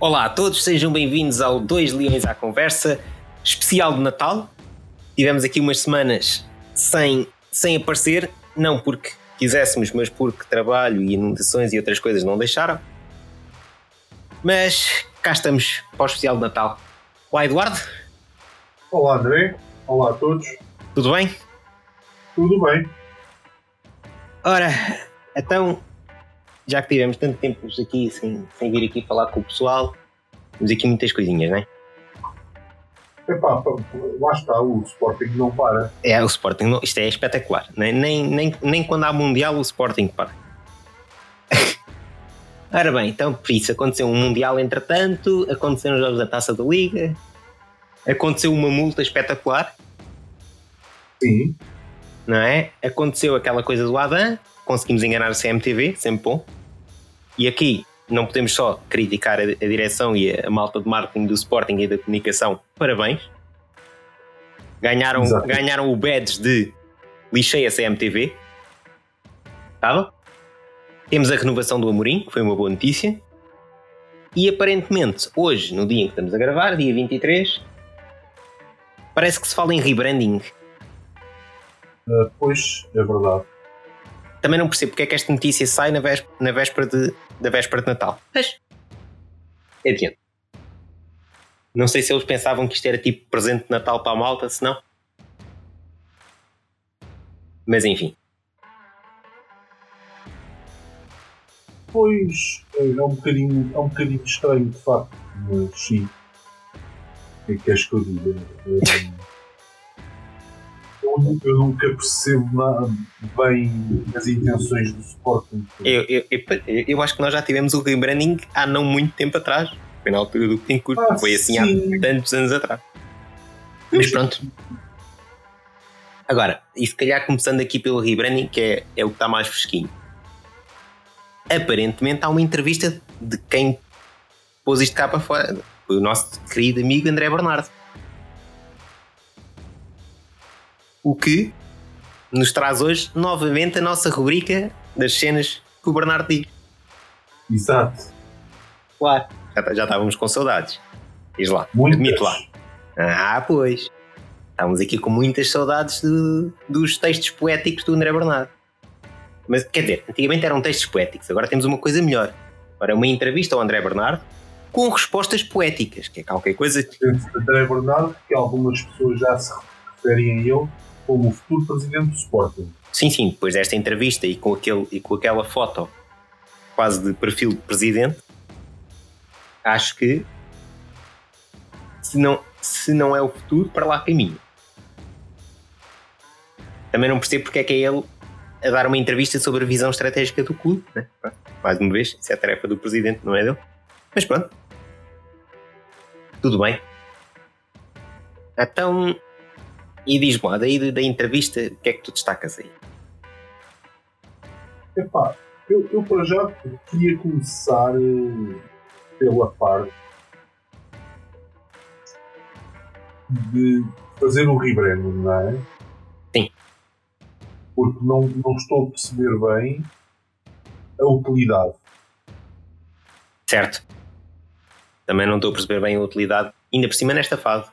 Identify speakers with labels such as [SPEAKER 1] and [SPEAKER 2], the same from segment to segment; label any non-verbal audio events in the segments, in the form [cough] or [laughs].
[SPEAKER 1] Olá a todos, sejam bem-vindos ao Dois Leões à Conversa, especial de Natal. Tivemos aqui umas semanas sem, sem aparecer, não porque quiséssemos, mas porque trabalho e inundações e outras coisas não deixaram. Mas cá estamos para o especial de Natal. Olá, Eduardo.
[SPEAKER 2] Olá, André. Olá a todos.
[SPEAKER 1] Tudo bem?
[SPEAKER 2] Tudo bem.
[SPEAKER 1] Ora, então, já que tivemos tanto tempo aqui sem, sem vir aqui falar com o pessoal, temos aqui muitas coisinhas, não é?
[SPEAKER 2] Epá, lá está, o Sporting não para.
[SPEAKER 1] É, o Sporting, não, isto é espetacular. Nem, nem, nem, nem quando há Mundial o Sporting para. [laughs] Ora bem, então por isso aconteceu um Mundial entretanto, aconteceram os jogos da Taça da Liga, aconteceu uma multa espetacular.
[SPEAKER 2] Sim.
[SPEAKER 1] Não é? Aconteceu aquela coisa do Adam, conseguimos enganar a CMTV, sempre bom. E aqui não podemos só criticar a, direção e a, a, malta de marketing do Sporting e da comunicação. Parabéns. Ganharam, ganharam o badge de lixei a CMTV. Estava? Temos a renovação do Amorim, que foi uma boa notícia. E aparentemente, hoje, no dia em que estamos a gravar, dia 23, parece que se fala em rebranding.
[SPEAKER 2] Uh, pois, é verdade.
[SPEAKER 1] Também não percebo porque é que esta notícia sai na véspera, na véspera de, da véspera de Natal. Mas. É adiante. Não sei se eles pensavam que isto era tipo presente de Natal para a malta, se não. Mas enfim.
[SPEAKER 2] Pois é um bocadinho, é um bocadinho estranho de facto, mas sim. O que é que queres que eu diga? [laughs] Eu, eu, nunca percebo nada bem as intenções do Sporting.
[SPEAKER 1] Eu, eu, eu, eu, acho que nós já tivemos o rebranding há não muito tempo atrás. Foi na altura do Pincourt, ah, foi assim sim. há tantos anos atrás. Mas pronto. Agora, e se calhar começando aqui pelo rebranding, que é, é o que está mais fresquinho. Aparentemente há uma entrevista de quem pôs isto cá para fora. O nosso querido amigo André Bernardo. O que nos traz hoje novamente a nossa rubrica das cenas que o Bernardo diz.
[SPEAKER 2] Exato.
[SPEAKER 1] Claro, já, já estávamos com saudades. Diz lá,
[SPEAKER 2] Muitas.
[SPEAKER 1] admite lá. Ah, pois. Estávamos aqui com muitas saudades de, dos textos poéticos do André Bernardo. Mas quer dizer, antigamente eram textos poéticos, agora temos uma coisa melhor. Agora é uma entrevista ao André Bernardo com respostas poéticas, que é qualquer coisa.
[SPEAKER 2] André Bernardo, que algumas pessoas já se referem a ele como o futuro presidente do Sporting.
[SPEAKER 1] Sim, sim, depois desta entrevista e com, aquele, e com aquela foto quase de perfil de presidente, acho que se não, se não é o futuro, para lá caminho. Também não percebo porque é que é ele a dar uma entrevista sobre a visão estratégica do clube. Né? Mais uma vez, isso é a tarefa do presidente, não é dele. Mas pronto. Tudo bem. Então, e diz-me daí da entrevista, o que é que tu destacas aí?
[SPEAKER 2] Epá, eu, eu para já queria começar eh, pela parte de fazer o rebranding, não é?
[SPEAKER 1] Sim.
[SPEAKER 2] Porque não, não estou a perceber bem a utilidade.
[SPEAKER 1] Certo. Também não estou a perceber bem a utilidade, ainda por cima nesta fase.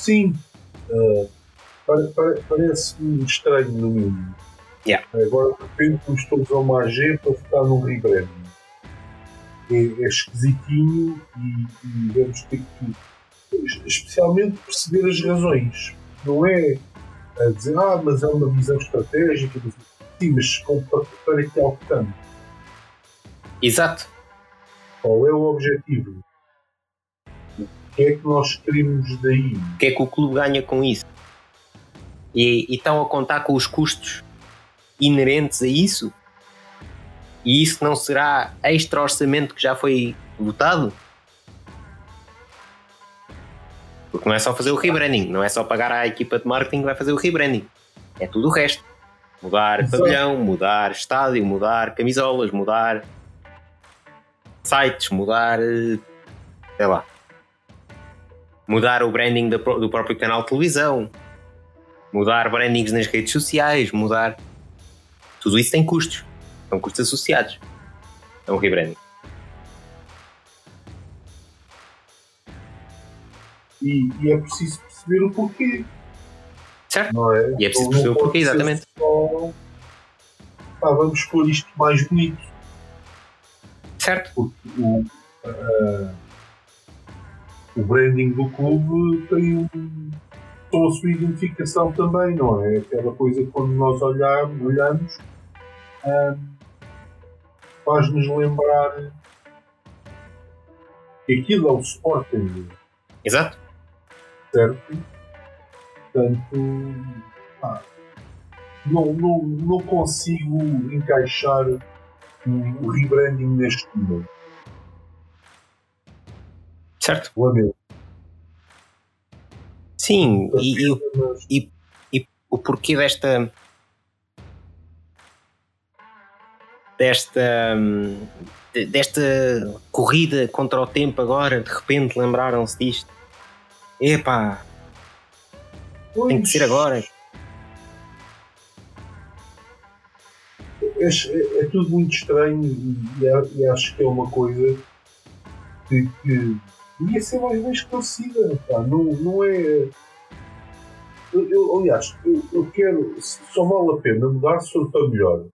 [SPEAKER 2] Sim. Uh, Parece-me estranho no mínimo.
[SPEAKER 1] Yeah.
[SPEAKER 2] Agora de repente todos a uma AG para ficar num rebranding. É, é esquisitinho e, e vamos ter que especialmente perceber as razões. Não é a dizer, ah, mas é uma visão estratégica. Sim, mas para, que alcançamos.
[SPEAKER 1] Exato.
[SPEAKER 2] Qual é o objetivo? Que é que nós queremos daí?
[SPEAKER 1] O que é que o clube ganha com isso? E, e estão a contar com os custos inerentes a isso? E isso não será extra orçamento que já foi votado? Porque não é só fazer o rebranding, não é só pagar à equipa de marketing que vai fazer o rebranding. É tudo o resto. Mudar Exato. pavilhão, mudar estádio, mudar camisolas, mudar sites, mudar eh, sei lá, mudar o branding do próprio canal de televisão, mudar brandings nas redes sociais, mudar. Tudo isso tem custos. São custos associados a um rebranding.
[SPEAKER 2] E, e, é preciso perceber o porquê.
[SPEAKER 1] Certo?
[SPEAKER 2] Não é?
[SPEAKER 1] E é preciso perceber o porquê, exatamente.
[SPEAKER 2] Só... Ah, vamos pôr isto mais bonito.
[SPEAKER 1] Certo.
[SPEAKER 2] Porque o, uh, o branding do clube tem um, com a sua identificação também, não é? Aquela coisa que quando nós olhamos, olhamos ah, faz-nos lembrar que aquilo é o Sporting,
[SPEAKER 1] Exato.
[SPEAKER 2] certo? Portanto, pá, não, não, não consigo encaixar o, o rebranding neste momento.
[SPEAKER 1] Certo.
[SPEAKER 2] Lamento.
[SPEAKER 1] Sim, e, e o-
[SPEAKER 2] Mas,
[SPEAKER 1] o porquê desta. desta. hum, de- desta corrida contra o tempo agora, de repente lembraram-se disto. Epá, tem que ser agora.
[SPEAKER 2] É, é- tudo muito estranho e, e acho que é uma coisa que, que devia ser mais bem esclarecida. pá. Não, não é. Eu, eu- aliás, eu, eu quero. Só vale a pena mudar se for para melhor.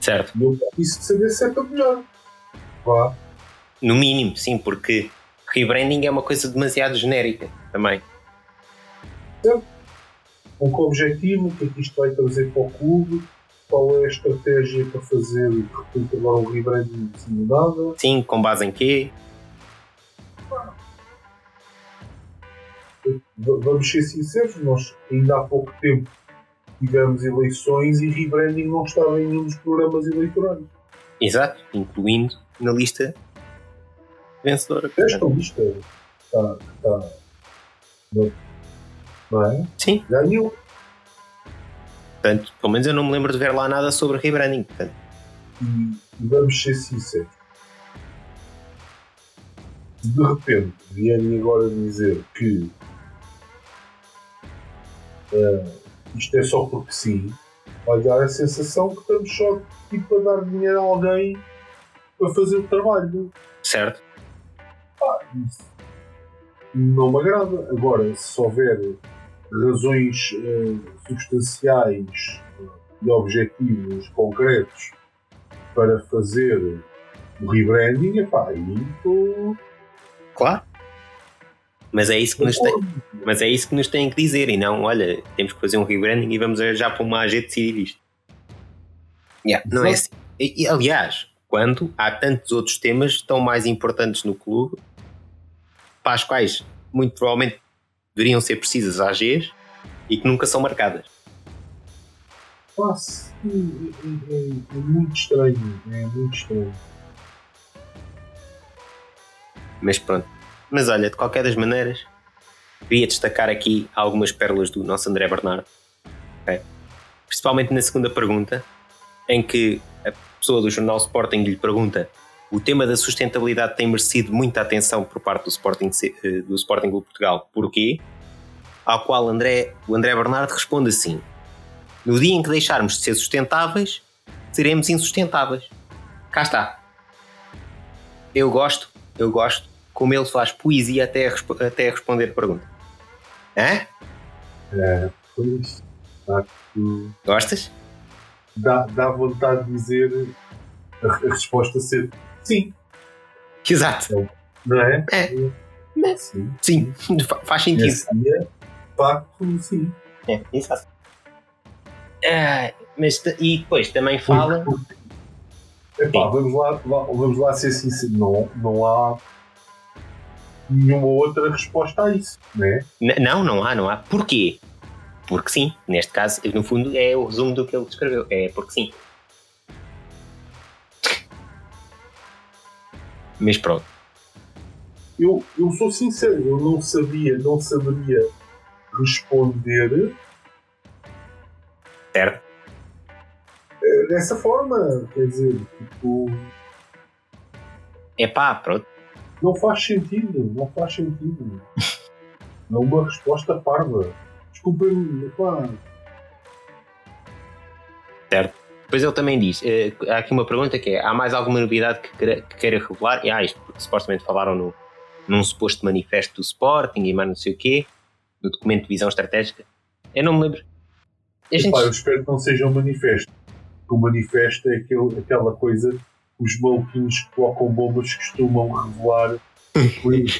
[SPEAKER 1] Certo.
[SPEAKER 2] E eu preciso saber se é para melhor. Vá.
[SPEAKER 1] No mínimo, sim, porque rebranding é uma coisa demasiado genérica também.
[SPEAKER 2] Com que objetivo, o que é que isto vai trazer para o clube, qual é a estratégia para fazer de repente agora um rebranding de de nada.
[SPEAKER 1] Sim, com base em quê?
[SPEAKER 2] Vamos ser sinceros, nós ainda há pouco tempo tivemos eleições e rebranding não estava em nenhum dos programas eleitorais.
[SPEAKER 1] Exato, incluindo na lista vencedora.
[SPEAKER 2] Esta lista está. está não, é?
[SPEAKER 1] Sim,
[SPEAKER 2] Ganhou.
[SPEAKER 1] portanto, pelo menos eu não me lembro de ver lá nada sobre rebranding. Portanto,
[SPEAKER 2] E, e vamos ser sinceros. De repente vierem agora dizer que eh, isto é só porque sim, vai dar a sensação que estamos só tipo, a dar dinheiro a alguém para fazer o trabalho.
[SPEAKER 1] certo?
[SPEAKER 2] Isso não me agrada. Agora, se houver razões eh, substanciais eh, e objetivos concretos para fazer o rebranding, epá, aí estou.
[SPEAKER 1] Claro. Mas é isso que nos tem, mas é isso que nos têm que dizer e não, olha, temos que fazer um rebranding e vamos já para uma AG decidir isto. Yeah, não é assim. E, aliás, quando há tantos outros temas tão mais importantes no clube, para as quais muito provavelmente deveriam ser precisas AGs e que nunca são marcadas.
[SPEAKER 2] Pá, sim, é, é- é muito estranho. É muito estranho.
[SPEAKER 1] Mas pronto. Mas olha, de qualquer das maneiras, queria destacar aqui algumas pérolas do nosso André Bernardo. ok? Principalmente na segunda pergunta, em que a pessoa do jornal Sporting lhe pergunta o tema da sustentabilidade tem merecido muita atenção por parte do Sporting, eh, do Sporting Clube Portugal. Porquê? Ao qual André, o André Bernardo responde assim: No dia em que deixarmos de ser sustentáveis, seremos insustentáveis. Cá está. Eu gosto, eu gosto como ele faz poesia até, a até a responder a pergunta. Hã?
[SPEAKER 2] É, pois, que
[SPEAKER 1] Gostas?
[SPEAKER 2] dá, dá vontade de dizer a, a resposta ser sim,
[SPEAKER 1] Exato.
[SPEAKER 2] não é?
[SPEAKER 1] É.
[SPEAKER 2] Sim.
[SPEAKER 1] Sim, fa- faz sentido.
[SPEAKER 2] assim é, de facto, sim.
[SPEAKER 1] É, exato. Ah, mas, e depois também fala.
[SPEAKER 2] Epá, vamos lá, vamos lá ser sinceros, não, não há nenhuma outra resposta a isso, né?
[SPEAKER 1] N- Não, não há, não há. Porquê? Porque sim. Neste caso, no fundo, é o resumo do que ele descreveu. É porque sim. Mas pronto.
[SPEAKER 2] Eu, eu sou sincero, eu não sabia, não saberia responder
[SPEAKER 1] Certo?
[SPEAKER 2] eh, dessa forma, quer dizer, tipo,
[SPEAKER 1] É pá, pronto.
[SPEAKER 2] Não faz sentido, não faz sentido. É uma resposta parva. Desculpem-me, pá,
[SPEAKER 1] Depois ele também diz: eh, há aqui uma pergunta que é: há mais alguma novidade que queira, que queira revelar? E ah, isto porque supostamente falaram no, num suposto manifesto do Sporting e mais não sei o quê, no documento de visão estratégica. Eu não me lembro.
[SPEAKER 2] Gente... Epá, eu espero que não seja um manifesto. O manifesto é aquele, aquela coisa os maluquinhos que colocam bombas costumam revelar.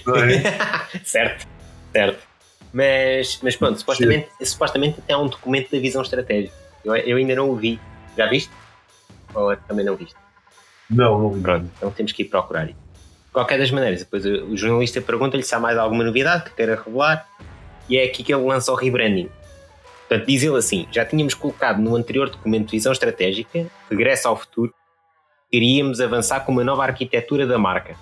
[SPEAKER 2] não
[SPEAKER 1] é? [laughs] certo, certo. Mas, mas pronto, supostamente, supostamente até há um documento da visão estratégica. Eu, eu ainda não o vi. Já viste? Ou também não viste?
[SPEAKER 2] Não, não vi.
[SPEAKER 1] Pronto, então temos que ir procurar isso. De qualquer das maneiras, depois o jornalista pergunta-lhe se há mais alguma novidade que queira revelar e é aqui que ele lança o rebranding. Portanto, diz ele assim: já tínhamos colocado no anterior documento de visão estratégica, regresso ao futuro, queríamos avançar com uma nova arquitetura da marca.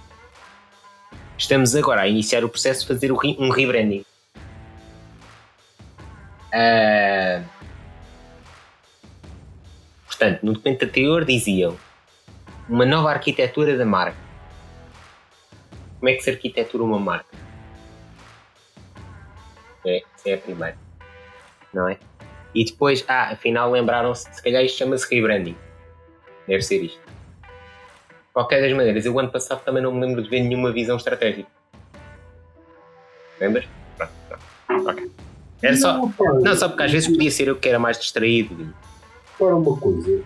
[SPEAKER 1] Estamos agora a iniciar o processo de fazer um rebranding. Uh... Portanto, no documento anterior diziam uma nova arquitetura da marca. Como é que se arquitetura uma marca? É, é a primeira. Não é? E depois, ah, afinal lembraram-se, se calhar isto chama-se rebranding. Deve ser isto. De qualquer das maneiras, eu ano passado também não me lembro de ver nenhuma visão estratégica. Lembras? Pronto, pronto. Ok. Era só. Não, não, só porque às vezes podia ser eu que era mais distraído.
[SPEAKER 2] Para uma coisa,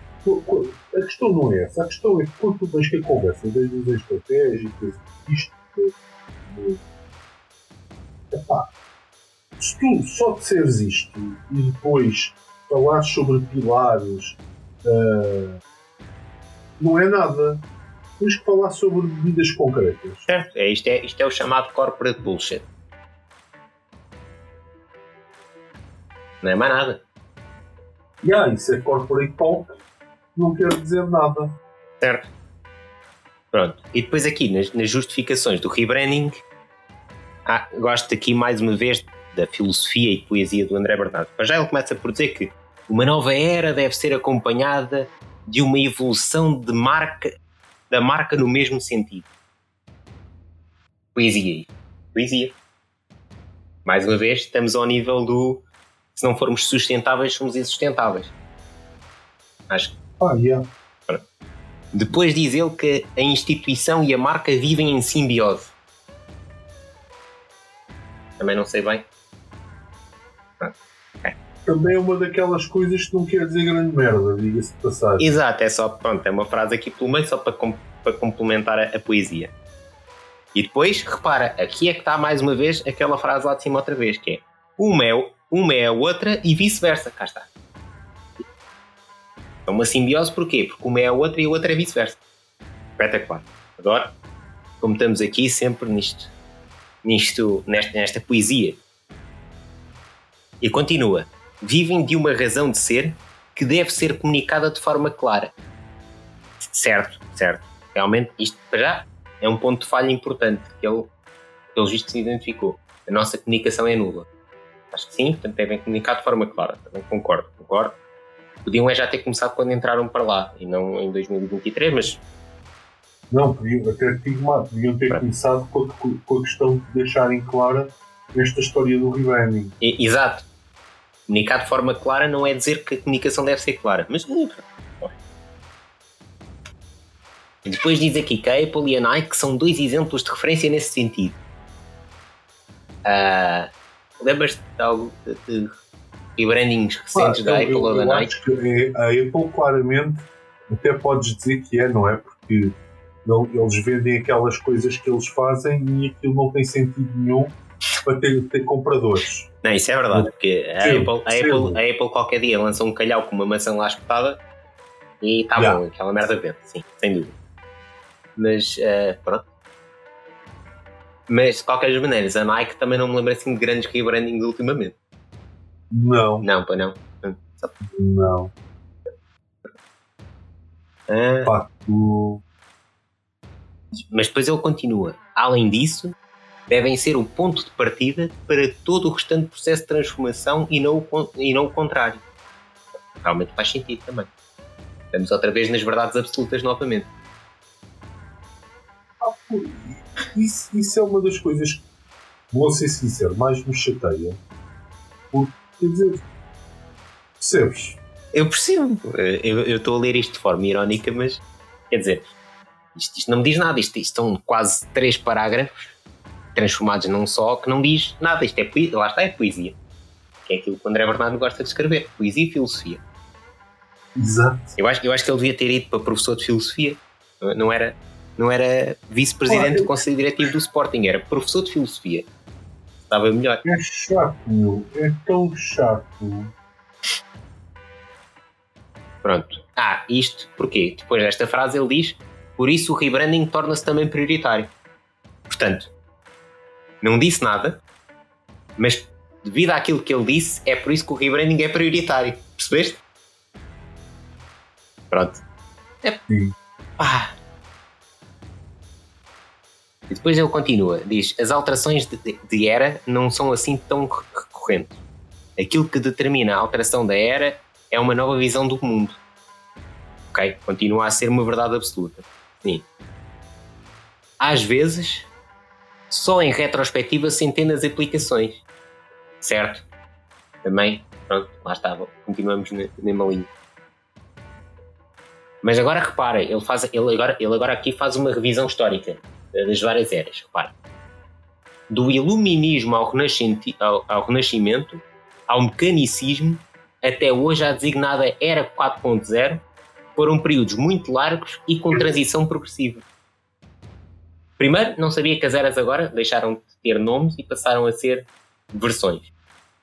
[SPEAKER 2] a questão não é essa. A questão é que quando tu tens que a conversa das visões estratégicas, isto. Epá, se tu só disseres isto e depois falares sobre pilares, uh, não é nada. Tens que falar sobre medidas concretas.
[SPEAKER 1] Certo, é, isto, é, isto é o chamado corporate bullshit. Não é mais nada.
[SPEAKER 2] Yeah, isso é corporate talk, não quer dizer nada.
[SPEAKER 1] Certo. Pronto. E depois aqui, nas, nas justificações do rebranding, ah, gosto aqui mais uma vez da filosofia e poesia do André Bernardo. Mas já ele começa por dizer que uma nova era deve ser acompanhada de uma evolução de marca, da marca no mesmo sentido. Poesia. Poesia. Mais uma vez, estamos ao nível do se não formos sustentáveis, somos insustentáveis. Acho que.
[SPEAKER 2] Ah, yeah.
[SPEAKER 1] Depois diz ele que a instituição e a marca vivem em simbiose. Também não sei bem.
[SPEAKER 2] Também é uma daquelas coisas que não quer dizer grande merda, diga-se de passagem.
[SPEAKER 1] Exato, é só, pronto, é uma frase aqui pelo meio só para, com, para complementar a, a, poesia. E depois, repara, aqui é que está mais uma vez aquela frase lá de cima outra vez, que é uma é, uma é a outra e vice-versa. Cá está. É uma simbiose porquê? Porque uma é a outra e a outra é vice-versa. Espetacular. Agora, como estamos aqui sempre nisto, nisto nesta, nesta poesia. E continua. Vivem de uma razão de ser que deve ser comunicada de forma clara. Certo, certo. Realmente, isto para já é um ponto de falha importante que ele, pelo visto, se identificou. A nossa comunicação é nula. Acho que sim, portanto devem comunicar de forma clara. Também concordo, concordo. Podiam é já ter começado quando entraram para lá e não em 2023, mas.
[SPEAKER 2] Não, podiam, até digo mais, podiam ter Pronto. começado com a, com a, questão de deixarem clara esta história do rebranding.
[SPEAKER 1] Exato. Comunicar de forma clara não é dizer que a comunicação deve ser clara, mas. Depois diz aqui que a Apple e a Nike são dois exemplos de referência nesse sentido. Uh, Lembras-te de algo de, de brandings recentes ah, da Apple eu, ou da Nike?
[SPEAKER 2] É, a Apple claramente até podes dizer que é, não é? Porque eles vendem aquelas coisas que eles fazem e aquilo não tem sentido nenhum para ter, ter compradores.
[SPEAKER 1] Não, isso é verdade, porque a, sim, Apple, a, Apple, a Apple qualquer dia lança um calhau com uma maçã lá espetada e está yeah. bom, aquela merda vende, sim, sem dúvida. Mas uh, pronto, mas de qualquer maneira, a Nike também não me lembra assim de grandes rebrandings ultimamente.
[SPEAKER 2] Não.
[SPEAKER 1] Não, para não.
[SPEAKER 2] Não. Ah.
[SPEAKER 1] Mas depois ele continua. Além disso, devem ser o ponto de partida para todo o restante processo de transformação e não o, e não o contrário. Realmente faz sentido também. Estamos outra vez nas verdades absolutas novamente.
[SPEAKER 2] Ah, isso, isso é uma das coisas que, vou ser sincero, mais me chateia. Porque, quer dizer, percebes?
[SPEAKER 1] Eu percebo. Eu estou a ler isto de forma irónica, mas quer dizer, isto, isto, não me diz nada. Isto, isto são quase três parágrafos transformados num só que não diz nada. Isto é poesia, lá está, é poesia. Que é aquilo que o André Bernardo gosta de escrever: poesia e filosofia.
[SPEAKER 2] Exato.
[SPEAKER 1] Eu acho, eu acho que ele devia ter ido para professor de filosofia, não era, não era vice-presidente do Conselho Diretivo do Sporting, era professor de filosofia. Estava melhor.
[SPEAKER 2] É chato, meu. É tão chato.
[SPEAKER 1] Pronto. Ah, isto porquê? Depois desta frase ele diz: por isso o rebranding torna-se também prioritário. Portanto, não disse nada, mas devido àquilo que ele disse, é por isso que o rebranding é prioritário. Percebeste? Pronto. É. Ah. E depois ele continua, diz: as alterações de, de era não são assim tão recorrentes. Aquilo que determina a alteração da era é uma nova visão do mundo. Ok? Continua a ser uma verdade absoluta. Sim. Às vezes, só em retrospectiva se entende as aplicações. Certo? Também, pronto, lá estava. Continuamos na mesma linha. Mas agora repara, ele, faz, ele, agora, ele agora aqui faz uma revisão histórica eh, das várias eras. Repara. Do iluminismo ao, ao, ao renascimento, ao mecanicismo, até hoje a designada Era 4.0, foram períodos muito largos e com transição progressiva. Primeiro, não sabia que as eras agora deixaram de ter nomes e passaram a ser versões.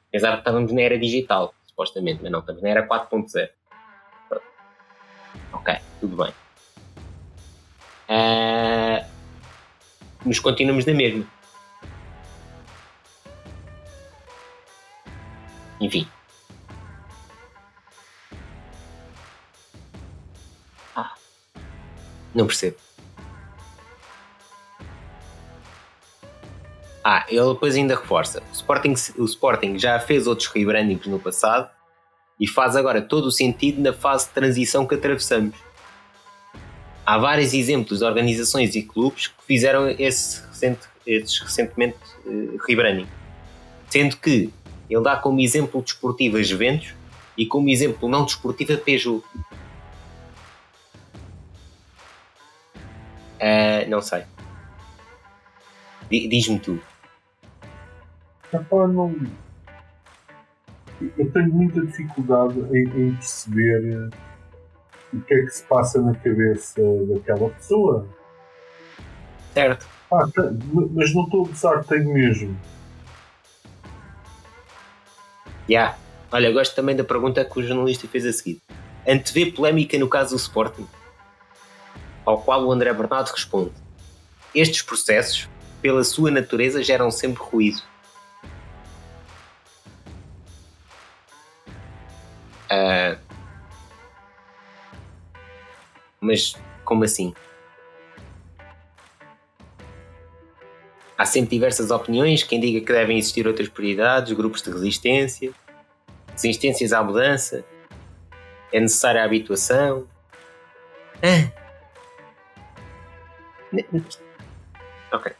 [SPEAKER 1] Apesar que estávamos na era digital, supostamente, mas não, estamos na era 4.0. Ok, tudo bem. Uh, nos continuamos na mesma. Enfim. Ah, não percebo. Ah, ele depois ainda reforça. O Sporting, o Sporting já fez outros rebrandings no passado e faz agora todo o sentido na fase de transição que atravessamos. Há vários exemplos de organizações e clubes que fizeram esse recente, esses recentemente uh, rebranding. Sendo que ele dá como exemplo desportivo a Juventus e como exemplo não desportivo a Peugeot. Uh, não sei. Diz-me tu.
[SPEAKER 2] Epá, não. Eu tenho muita dificuldade em, em, perceber o que é que se passa na cabeça daquela pessoa.
[SPEAKER 1] Certo.
[SPEAKER 2] Ah, mas não estou a gozar, tenho mesmo.
[SPEAKER 1] Já. Yeah. Olha, gosto também da pergunta que o jornalista fez a seguir. Antevê polémica no caso do Sporting? Ao qual o André Bernardo responde: Estes processos, pela sua natureza, geram sempre ruído Uh, mas como assim? Há sempre diversas opiniões, quem diga que devem existir outras prioridades, grupos de resistência, resistências à mudança, é necessária a habituação. Ah. Ok.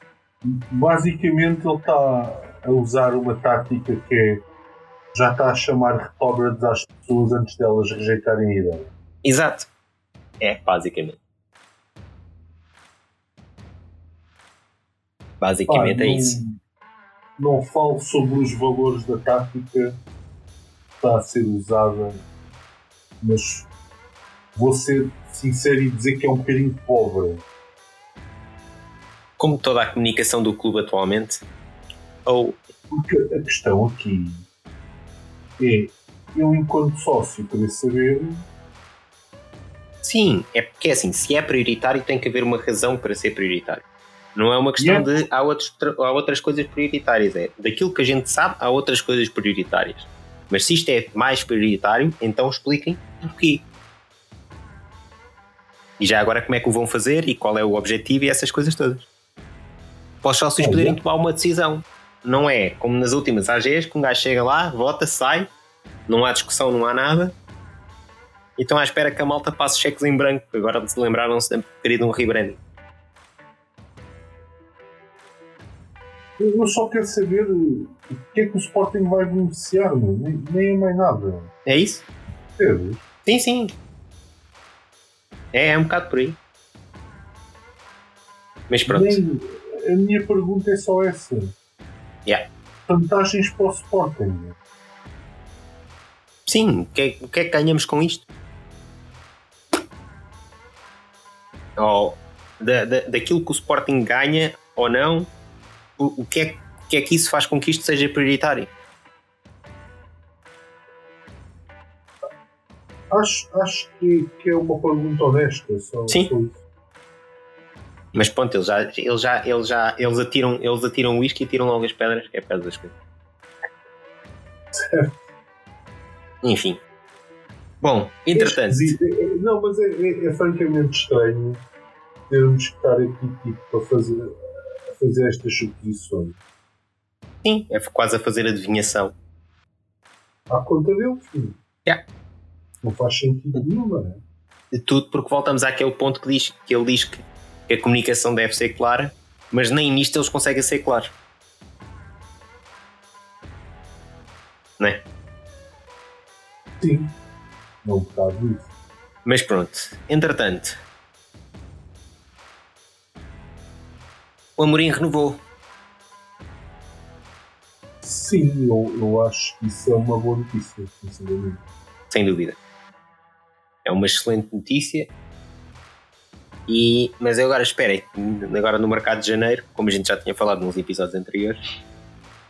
[SPEAKER 2] Basicamente ele está a usar uma tática que é já está a chamar retógrades às pessoas antes delas rejeitarem a ideia.
[SPEAKER 1] Exato. É, basicamente. Basicamente ah, é não, isso.
[SPEAKER 2] Não falo sobre os valores da tática que está a ser usada, mas vou ser sincero e dizer que é um bocadinho pobre.
[SPEAKER 1] Como toda a comunicação do clube atualmente? Ou.
[SPEAKER 2] Porque a questão aqui é eu, enquanto sócio, querer saber.
[SPEAKER 1] Sim, é porque é assim, se é prioritário, tem que haver uma razão para ser prioritário. Não é uma questão yeah. de há, outros, há outras coisas prioritárias, é daquilo que a gente sabe, há outras coisas prioritárias. Mas se isto é mais prioritário, então expliquem porquê. E já agora como é que o vão fazer e qual é o objetivo e essas coisas todas. Para os sócios poderem tomar uma decisão. Não é como nas últimas AGs, que um gajo chega lá, vota, sai, não há discussão, não há nada. E estão à espera que a malta passe cheques em branco, agora se lembraram-se de ter ido um rebranding.
[SPEAKER 2] Eu só quero saber o que é que o Sporting vai beneficiar, nem, nem é mais nada.
[SPEAKER 1] É isso?
[SPEAKER 2] É.
[SPEAKER 1] Sim, sim. É, é um bocado por aí. Mas pronto.
[SPEAKER 2] Nem, a minha pergunta é só essa.
[SPEAKER 1] Yeah.
[SPEAKER 2] Vantagens para o Sporting.
[SPEAKER 1] Sim, o que, é, o que é que ganhamos com isto? Ou da, da, daquilo que o Sporting ganha ou não, o, o, que é, o que é que isso faz com que isto seja prioritário?
[SPEAKER 2] Acho, acho que, que é uma pergunta honesta. Só,
[SPEAKER 1] Sim.
[SPEAKER 2] só.
[SPEAKER 1] Mas pronto, eles já, eles já, eles já eles atiram, eles atiram o whisky e tiram logo as pedras, que é pedra das coisas.
[SPEAKER 2] Certo.
[SPEAKER 1] Enfim. Bom, entretanto,
[SPEAKER 2] é- não, mas é, é- é francamente estranho termos que estar aqui tipo, para fazer, a fazer estas suposições.
[SPEAKER 1] sim, é quase a fazer adivinhação.
[SPEAKER 2] À conta dele, filho.
[SPEAKER 1] Yeah.
[SPEAKER 2] Não faz sentido nenhum, não é?
[SPEAKER 1] De tudo, porque voltamos àquele ponto que, diz, que ele diz que, que a comunicação deve ser clara, mas nem nisto eles conseguem ser claros. Não é?
[SPEAKER 2] Sim. Não um bocado isso.
[SPEAKER 1] Mas pronto, entretanto, o Amorim renovou.
[SPEAKER 2] Sim, eu, eu acho que isso é uma boa notícia, sinceramente.
[SPEAKER 1] sem dúvida. É uma excelente notícia. E, mas eu agora esperem, agora no mercado de janeiro, como a gente já tinha falado nos episódios anteriores,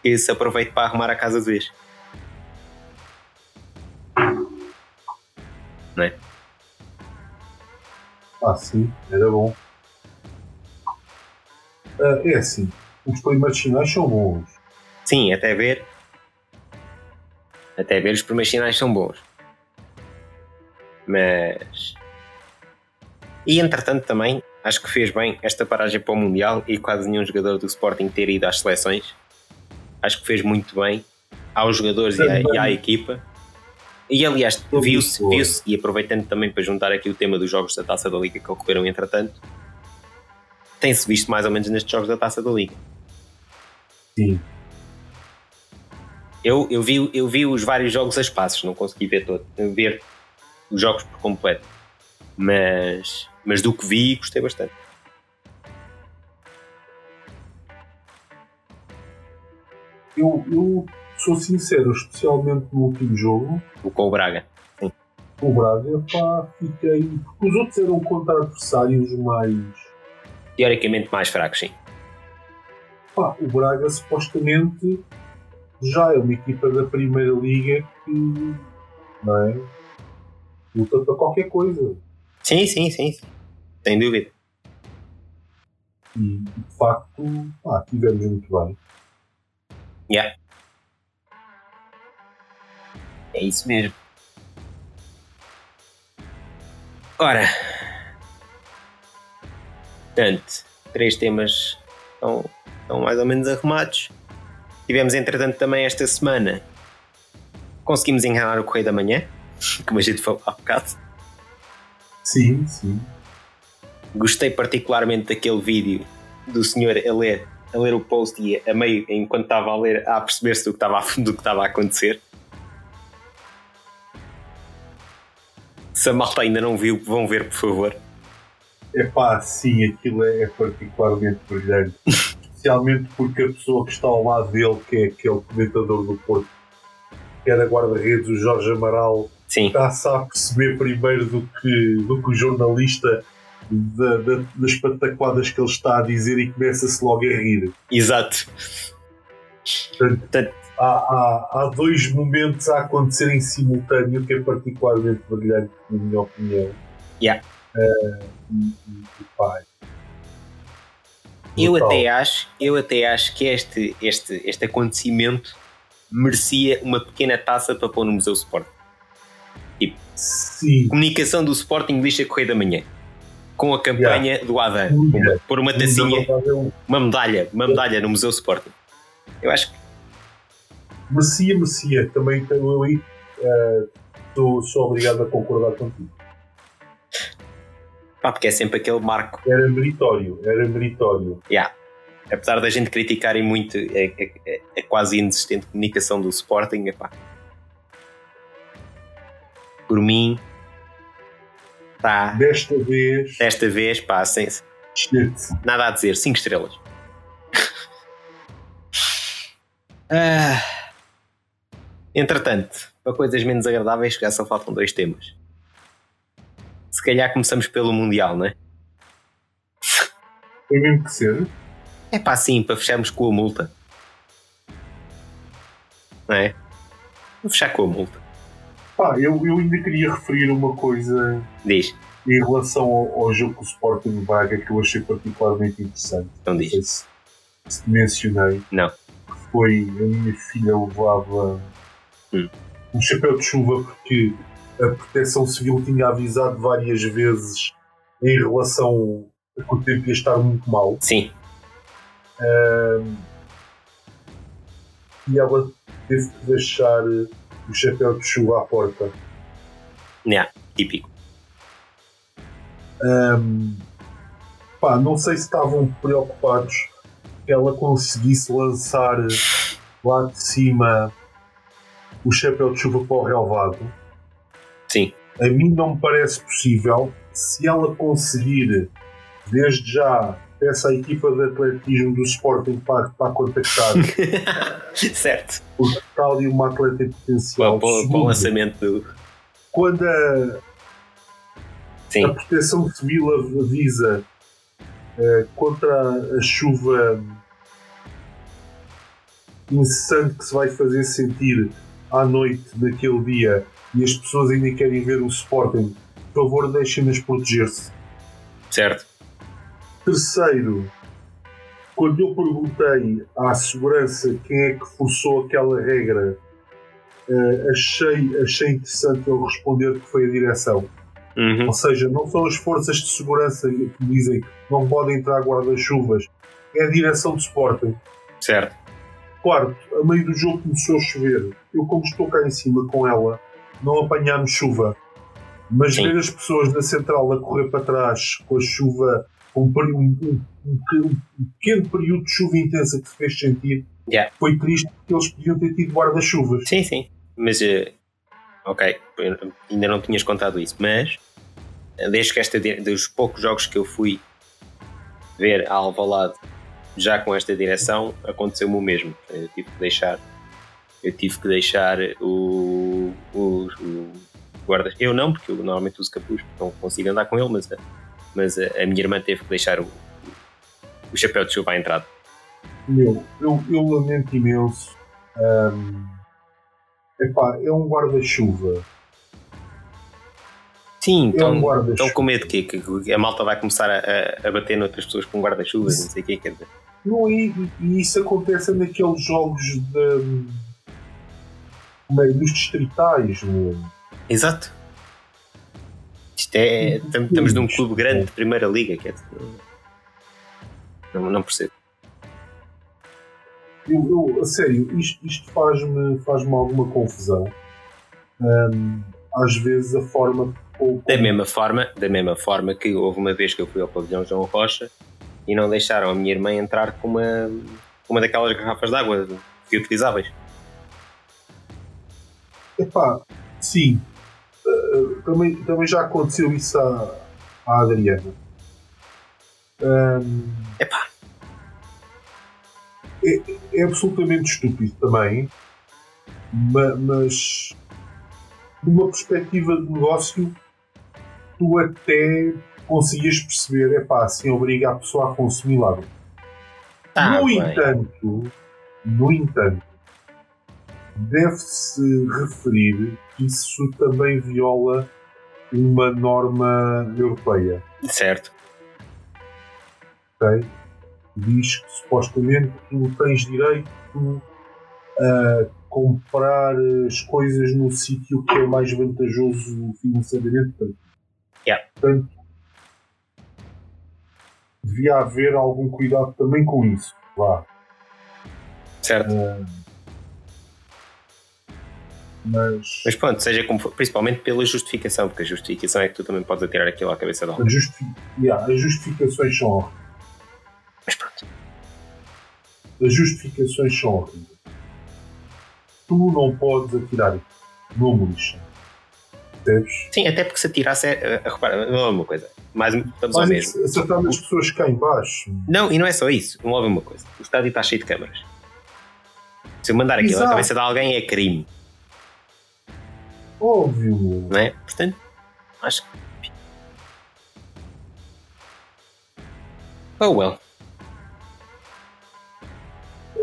[SPEAKER 1] que se aproveite para arrumar a casa de vez. Não é?
[SPEAKER 2] Ah, sim, era bom. Ah, é assim, os primeiros sinais são bons.
[SPEAKER 1] Sim, até ver. Até ver os primeiros sinais são bons. Mas. E entretanto também, acho que fez bem esta paragem para o Mundial e quase nenhum jogador do Sporting ter ido às seleções. Acho que fez muito bem aos jogadores e à, e à equipa. E aliás, viu-se, viu-se, e aproveitando também para juntar aqui o tema dos jogos da Taça da Liga que ocorreram entretanto, tem-se visto mais ou menos nestes jogos da Taça da Liga.
[SPEAKER 2] Sim.
[SPEAKER 1] Eu, eu, vi, eu vi os vários jogos a espaços, não consegui ver todo, ver os jogos por completo. Mas, mas do que vi, gostei bastante.
[SPEAKER 2] Eu, eu sou sincero, especialmente no último jogo,
[SPEAKER 1] O com o Braga.
[SPEAKER 2] o Braga, pá, fiquei. Porque os outros eram contra adversários mais.
[SPEAKER 1] Teoricamente mais fracos, sim.
[SPEAKER 2] Pá, o Braga supostamente já é uma equipa da Primeira Liga que. Não é? Luta para qualquer coisa.
[SPEAKER 1] Sim, sim, sim. Sem dúvida.
[SPEAKER 2] E de facto, pá, tivemos muito bem.
[SPEAKER 1] Yeah. É isso mesmo. Ora, portanto, três temas estão, estão mais ou menos arrumados. Tivemos, entretanto, também esta semana conseguimos enganar o Correio da Manhã, [laughs] como a gente falou há bocado.
[SPEAKER 2] Sim, sim.
[SPEAKER 1] Gostei particularmente daquele vídeo do senhor a ler, a ler o post e a meio, enquanto estava a ler, a perceber-se do que estava, a- [laughs] do que estava a acontecer. Se a malta ainda não viu, vão ver, por favor.
[SPEAKER 2] É pá, sim, aquilo é, é particularmente brilhante. [laughs] Especialmente porque a pessoa que está ao lado dele, que é aquele comentador do Porto, que era guarda-redes, o Jorge Amaral,
[SPEAKER 1] Sim,
[SPEAKER 2] está-se a perceber primeiro do que, do que o jornalista da- da- das pataquadas que ele está a dizer e começa-se logo a rir.
[SPEAKER 1] exato.
[SPEAKER 2] Portanto, há, há, há dois momentos a acontecer em simultâneo que é particularmente brilhante, na minha opinião.
[SPEAKER 1] Yeah.
[SPEAKER 2] Eh, e, e, pá,
[SPEAKER 1] eu até acho, eu até acho que este, este, este acontecimento merecia uma pequena taça para pôr no Museu Sport.
[SPEAKER 2] Sim,
[SPEAKER 1] Comunicação do Sporting lixa Correio da Manhã. Com a campanha do Adam.
[SPEAKER 2] Yeah.
[SPEAKER 1] Por uma tacinha.
[SPEAKER 2] é um-
[SPEAKER 1] uma medalha, uma medalha no Museu Sporting. Eu acho que
[SPEAKER 2] Merecia, merecia. Também tenho aí. eh, sou, sou obrigado a concordar contigo.
[SPEAKER 1] pá, porque é sempre aquele marco.
[SPEAKER 2] Era meritório, era meritório.
[SPEAKER 1] Yeah. Apesar da gente criticarem muito a- a- a quase inexistente comunicação do Sporting, epá. Por mim, tá,
[SPEAKER 2] Desta vez,
[SPEAKER 1] desta vez, pá, sem, nada a dizer, 5 estrelas. Ah, entretanto, para coisas menos agradáveis, já só faltam dois temas. Se calhar começamos pelo Mundial, não é?
[SPEAKER 2] Tem mesmo que ser.
[SPEAKER 1] É pá, sim, para fecharmos com a multa. Não é? Vou fechar com a multa.
[SPEAKER 2] Pá, eu, eu ainda queria referir uma coisa
[SPEAKER 1] Diz,
[SPEAKER 2] em relação ao, ao jogo com o Sporting Braga que eu achei particularmente interessante.
[SPEAKER 1] então diz.
[SPEAKER 2] se, se mencionei.
[SPEAKER 1] Não.
[SPEAKER 2] Foi a minha filha levava
[SPEAKER 1] Hum.
[SPEAKER 2] um chapéu de chuva porque a proteção civil tinha avisado várias vezes em relação a que o tempo ia estar muito mal.
[SPEAKER 1] Sim,
[SPEAKER 2] e ela teve que deixar o chapéu de chuva à porta.
[SPEAKER 1] yeah, típico.
[SPEAKER 2] Ahm, pá, não sei se estavam preocupados que ela conseguisse lançar lá de cima o chapéu de chuva para o relevado.
[SPEAKER 1] Sim,
[SPEAKER 2] A mim não me parece possível. Se ela conseguir, desde já, à equipa de atletismo do Sporting para, para contactar, [laughs]
[SPEAKER 1] certo.
[SPEAKER 2] porque está ali uma atleta em potencial.
[SPEAKER 1] O
[SPEAKER 2] Segundo,
[SPEAKER 1] lançamento do.
[SPEAKER 2] quando a,
[SPEAKER 1] Sim,
[SPEAKER 2] A proteção civil avisa eh, contra a chuva incessante que se vai fazer sentir à noite naquele dia e as pessoas ainda querem ver o Sporting, por favor deixem-nas proteger-se.
[SPEAKER 1] certo.
[SPEAKER 2] Terceiro, quando eu perguntei à segurança quem é que forçou aquela regra, eh, achei, achei interessante ele responder que foi a direção.
[SPEAKER 1] Uhum.
[SPEAKER 2] Ou seja, não são as forças de segurança que dizem que não podem entrar guarda-chuvas, é a direção de Sporting.
[SPEAKER 1] Certo.
[SPEAKER 2] Quarto, a meio do jogo começou a chover. Eu, como estou cá em cima com ela, não apanhámos chuva. Mas
[SPEAKER 1] Sim.
[SPEAKER 2] ver as pessoas da central a correr para trás com a chuva, um, um- um- um- pequeno período de chuva intensa que se fez sentir,
[SPEAKER 1] Yeah.
[SPEAKER 2] foi triste porque eles podiam ter tido guarda-chuvas.
[SPEAKER 1] Sim, sim. Mas, eh, ok, ainda não tinhas contado isso, mas eh, desde que esta, dos poucos jogos que eu fui ver a Alvalade já com esta direção, aconteceu-me o mesmo. Eu tive que deixar, eu tive que deixar o, o, o guarda. Eu não, porque eu normalmente uso capuz, não consigo andar com ele, mas, a- mas a, a minha irmã teve que deixar o, o chapéu de chuva à entrada.
[SPEAKER 2] Meu, eu, eu lamento imenso. Ahm, epá, é um guarda-chuva.
[SPEAKER 1] Sim,
[SPEAKER 2] É um
[SPEAKER 1] então, com medo quê? Que a malta vai começar a, a- bater noutras pessoas com guarda-chuvas não sei o quê. Quer dizer.
[SPEAKER 2] Não, e, e isso acontece naqueles jogos de, meio dos distritais. Meu.
[SPEAKER 1] Exato. Isto é. tam- Estamos num clube grande de primeira liga. Quer dizer, não, não percebo.
[SPEAKER 2] Eu, eu, a sério, isto, isto faz-me faz alguma confusão. Ahm, às vezes a forma como.
[SPEAKER 1] Da mesma forma, da mesma forma que houve uma vez que eu fui ao pavilhão João Rocha e não deixaram a minha irmã entrar com uma, com uma daquelas garrafas de água reutilizáveis.
[SPEAKER 2] Epá, sim. Ah, também, também já aconteceu isso à, à Adriana. Ahm,
[SPEAKER 1] Epá,
[SPEAKER 2] é absolutamente estúpido também, ma- mas de uma perspectiva de negócio, tu até conseguias perceber, é pá, assim obriga a pessoa a consumir lá.
[SPEAKER 1] tá
[SPEAKER 2] no
[SPEAKER 1] bem.
[SPEAKER 2] entanto, no entanto, deve-se referir isso também viola uma norma europeia.
[SPEAKER 1] Certo.
[SPEAKER 2] ok? Diz que supostamente tu tens direito a comprar as coisas no sítio que é mais vantajoso financeiramente para ti.
[SPEAKER 1] Yeah.
[SPEAKER 2] Portanto, devia haver algum cuidado também com isso. Vá.
[SPEAKER 1] Certo.
[SPEAKER 2] Mas
[SPEAKER 1] Mas pronto, seja como for, principalmente pela justificação, porque a justificação é que tu também podes atirar aquilo à cabeça de alguém.
[SPEAKER 2] justi- yeah, as justificações são horríveis.
[SPEAKER 1] Mas pronto.
[SPEAKER 2] As justificações são horríveis. Tu não podes atirar no lixo. Percebes?
[SPEAKER 1] Sim, até porque se atirasse, é, é, repara, não é uma coisa. Mais, estamos ao
[SPEAKER 2] Mas
[SPEAKER 1] mesmo.
[SPEAKER 2] acertar as pessoas cá em baixo.
[SPEAKER 1] Não, e não é só isso. Não houve uma coisa. O estádio está cheio de câmaras. Se eu mandar aquilo
[SPEAKER 2] Exato.
[SPEAKER 1] à cabeça de alguém é crime,
[SPEAKER 2] Óbvio.
[SPEAKER 1] não é? Portanto, acho que. Oh well.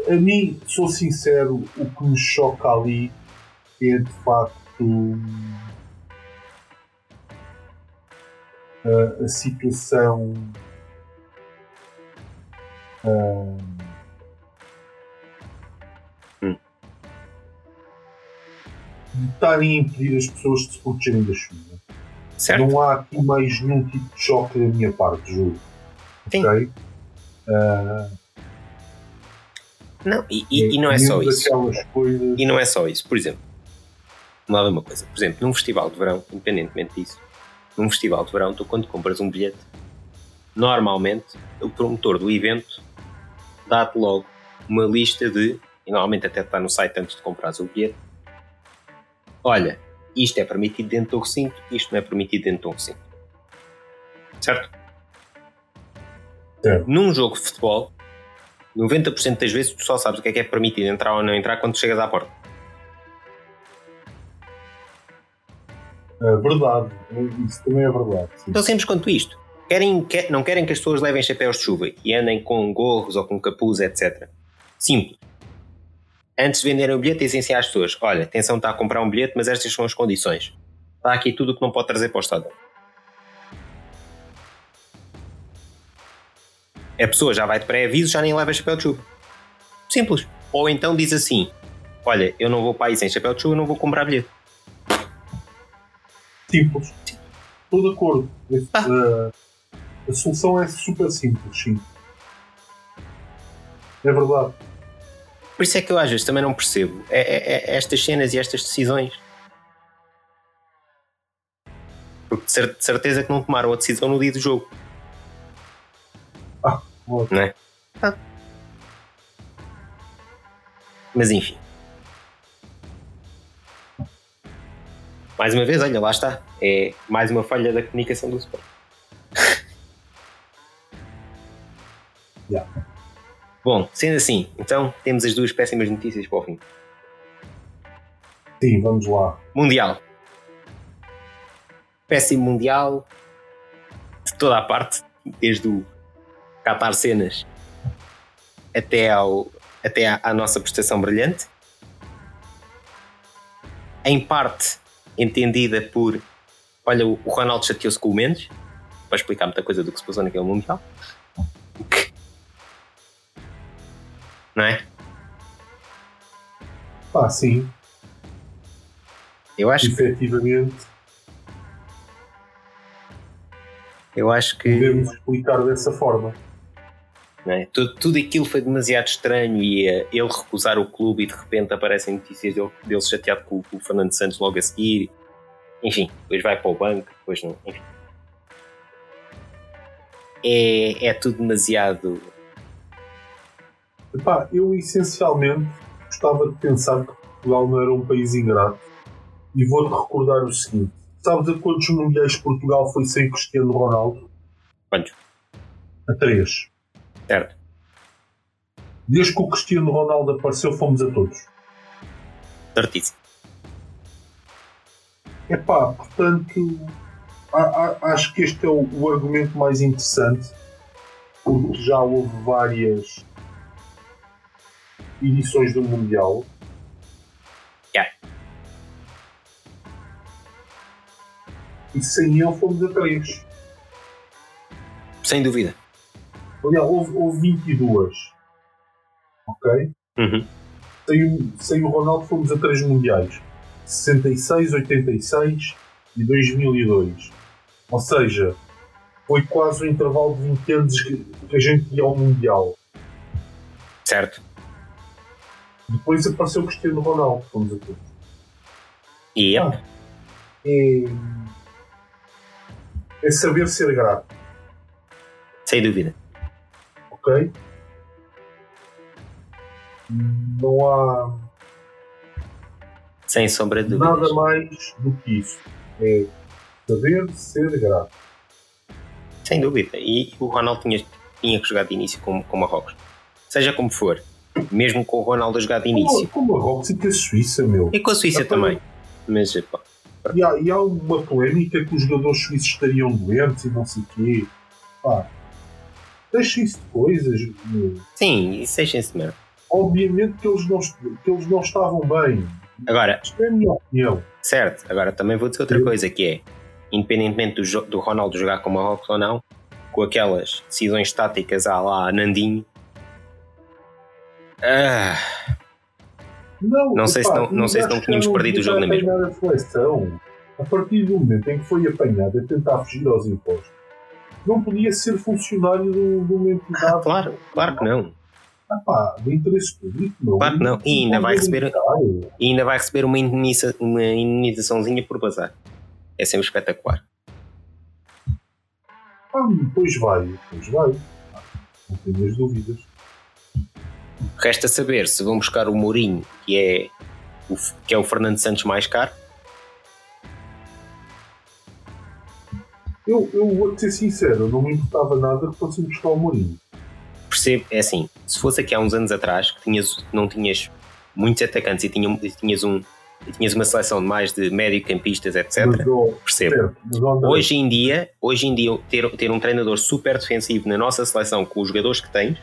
[SPEAKER 2] A mim, sou sincero, o que me choca ali é de facto a, a situação ah, de estarem a impedir as pessoas de se protegerem da chuva.
[SPEAKER 1] Certo?
[SPEAKER 2] Não há aqui mais nenhum tipo de choque da minha parte, juro.
[SPEAKER 1] Sim.
[SPEAKER 2] Ok? Ah,
[SPEAKER 1] Não, e, e- e não é só isso.
[SPEAKER 2] coisas.
[SPEAKER 1] E não é só isso. Por exemplo, vamos lá ver uma coisa. Por exemplo, num festival de verão, independentemente disso, num festival de verão, tu quando compras um bilhete, normalmente o promotor do evento dá-te logo uma lista de, e normalmente até está no site antes de comprares o bilhete, olha, isto é permitido dentro do recinto, isto não é permitido dentro do recinto. Certo? Num jogo de futebol, 90% das vezes tu só sabes o que é que é permitido entrar ou não entrar quando chegas à porta.
[SPEAKER 2] É verdade, isso também é verdade. sim.
[SPEAKER 1] Então simples quanto isto. Querem, quer- não querem que as pessoas levem chapéus de chuva e andem com gorros ou com capuz, etc. Simples. Antes de venderem o bilhete, dizem assim às pessoas: olha, atenção, está a comprar um bilhete, mas estas são as condições. Está aqui tudo o que não pode trazer para o estado. A pessoa já vai de pré-aviso, já nem leva chapéu de chuva. Simples. Ou então diz assim: olha, eu não vou para aí sem chapéu de chuva, não vou comprar bilhete.
[SPEAKER 2] Simples. Estou de acordo.
[SPEAKER 1] Ah.
[SPEAKER 2] uh, a solução é super simples, sim. É verdade.
[SPEAKER 1] Por isso é que eu às vezes também não percebo é- é- é estas cenas e estas decisões. Porque de cer- de certeza que não tomaram a decisão no dia do jogo,
[SPEAKER 2] Ótimo.
[SPEAKER 1] não é? Mas enfim. Mais uma vez, olha, lá está. É mais uma falha da comunicação do Sport. [laughs]
[SPEAKER 2] Yeah.
[SPEAKER 1] Bom, sendo assim, então temos as duas péssimas notícias para o fim.
[SPEAKER 2] Sim, vamos lá.
[SPEAKER 1] Mundial. Péssimo Mundial de toda a parte, desde o Qatar Cenas até, ao, até à, à nossa prestação brilhante. Em parte entendida por olha, o o Ronaldo chateou-se com o Mendes para explicar muita coisa do que se passou naquele Mundial. Não é?
[SPEAKER 2] Ah, sim,
[SPEAKER 1] Eu acho,
[SPEAKER 2] efetivamente,
[SPEAKER 1] eu acho que.
[SPEAKER 2] podemos explicar dessa forma.
[SPEAKER 1] é? tudo, tudo aquilo foi demasiado estranho e eh, ele recusar o clube e de repente aparecem notícias dele, dele chateado com, com o Fernando Santos logo a seguir. Enfim, depois vai para o banco, depois não. Enfim. É, é tudo demasiado.
[SPEAKER 2] Epá, eu essencialmente gostava de pensar que Portugal não era um país ingrato. E vou-te recordar o seguinte: sabes a quantos mundiais Portugal foi sem Cristiano Ronaldo?
[SPEAKER 1] Quantos?
[SPEAKER 2] A três.
[SPEAKER 1] Certo?
[SPEAKER 2] Desde que o Cristiano Ronaldo apareceu, fomos a todos.
[SPEAKER 1] Certíssimo.
[SPEAKER 2] Epá, portanto, a- a- acho que este é o, o argumento mais interessante, porque já houve várias edições do Mundial.
[SPEAKER 1] Yeah.
[SPEAKER 2] E sem ele fomos a três.
[SPEAKER 1] Sem dúvida.
[SPEAKER 2] Aliás, houve, houve 22. Ok?
[SPEAKER 1] Uhum.
[SPEAKER 2] Sem, o- sem o Ronaldo fomos a três mundiais: 66, 86 e 2002. Ou seja, foi quase um intervalo de 20 anos que a gente ia ao Mundial.
[SPEAKER 1] Certo.
[SPEAKER 2] Depois apareceu o Cristiano Ronaldo, todos.
[SPEAKER 1] E yep.
[SPEAKER 2] Ah. É, é saber ser grato,
[SPEAKER 1] sem dúvida.
[SPEAKER 2] ok? Não há
[SPEAKER 1] Sem sombra de dúvidas.
[SPEAKER 2] nada mais do que isso. É saber ser grato.
[SPEAKER 1] Sem dúvida. E o Ronaldo tinha, tinha que jogar de início com, com Marrocos. Seja como for, Mesmo com o Ronaldo a jogar de início.
[SPEAKER 2] Com o Marrocos e com a Suíça, meu.
[SPEAKER 1] E com a Suíça
[SPEAKER 2] Então,
[SPEAKER 1] também. Mas, pá,
[SPEAKER 2] E há, e há uma polémica que os jogadores suíços estariam doentes e não sei o quê. Pá, deixa isso de coisas. meu.
[SPEAKER 1] sim, deixem-se mesmo.
[SPEAKER 2] Obviamente que eles, não, que eles não estavam bem.
[SPEAKER 1] Agora,
[SPEAKER 2] Isto é a minha opinião.
[SPEAKER 1] certo, agora também vou dizer outra coisa, que é, independentemente do, do Ronaldo jogar com o Marrocos ou não, com aquelas decisões táticas à lá Nandinho, ah,
[SPEAKER 2] Não,
[SPEAKER 1] Não sei se
[SPEAKER 2] epá,
[SPEAKER 1] não- não sei se não tínhamos perdido o jogo na
[SPEAKER 2] devia
[SPEAKER 1] mesma.
[SPEAKER 2] A seleção, a partir do momento em que foi apanhado a tentar fugir aos impostos, não podia ser funcionário de, de uma entidade
[SPEAKER 1] claro, claro que não.
[SPEAKER 2] ah, pá, de interesse público. Não.
[SPEAKER 1] Claro que não. E ainda vai receber-
[SPEAKER 2] Caro.
[SPEAKER 1] E ainda vai receber uma, indeniza, uma indenizaçãozinha por bazar. É sempre espetacular.
[SPEAKER 2] Ah, pois vai, pois vai. Ah, Não tenho as dúvidas.
[SPEAKER 1] Resta saber se vão buscar o Mourinho, que é o, que é o Fernando Santos mais caro.
[SPEAKER 2] Eu, eu vou-te ser sincero, não me importava nada que fossem buscar o Mourinho.
[SPEAKER 1] Percebe? É assim, se fosse aqui há uns anos atrás, que tinhas, não tinhas muitos atacantes e tinha- e tinhas, um, e tinhas uma seleção de mais de médio-campistas, etc.
[SPEAKER 2] Mas,
[SPEAKER 1] Percebo.
[SPEAKER 2] certo,
[SPEAKER 1] Hoje em dia, hoje em dia ter, ter um treinador super defensivo na nossa seleção com os jogadores que tens,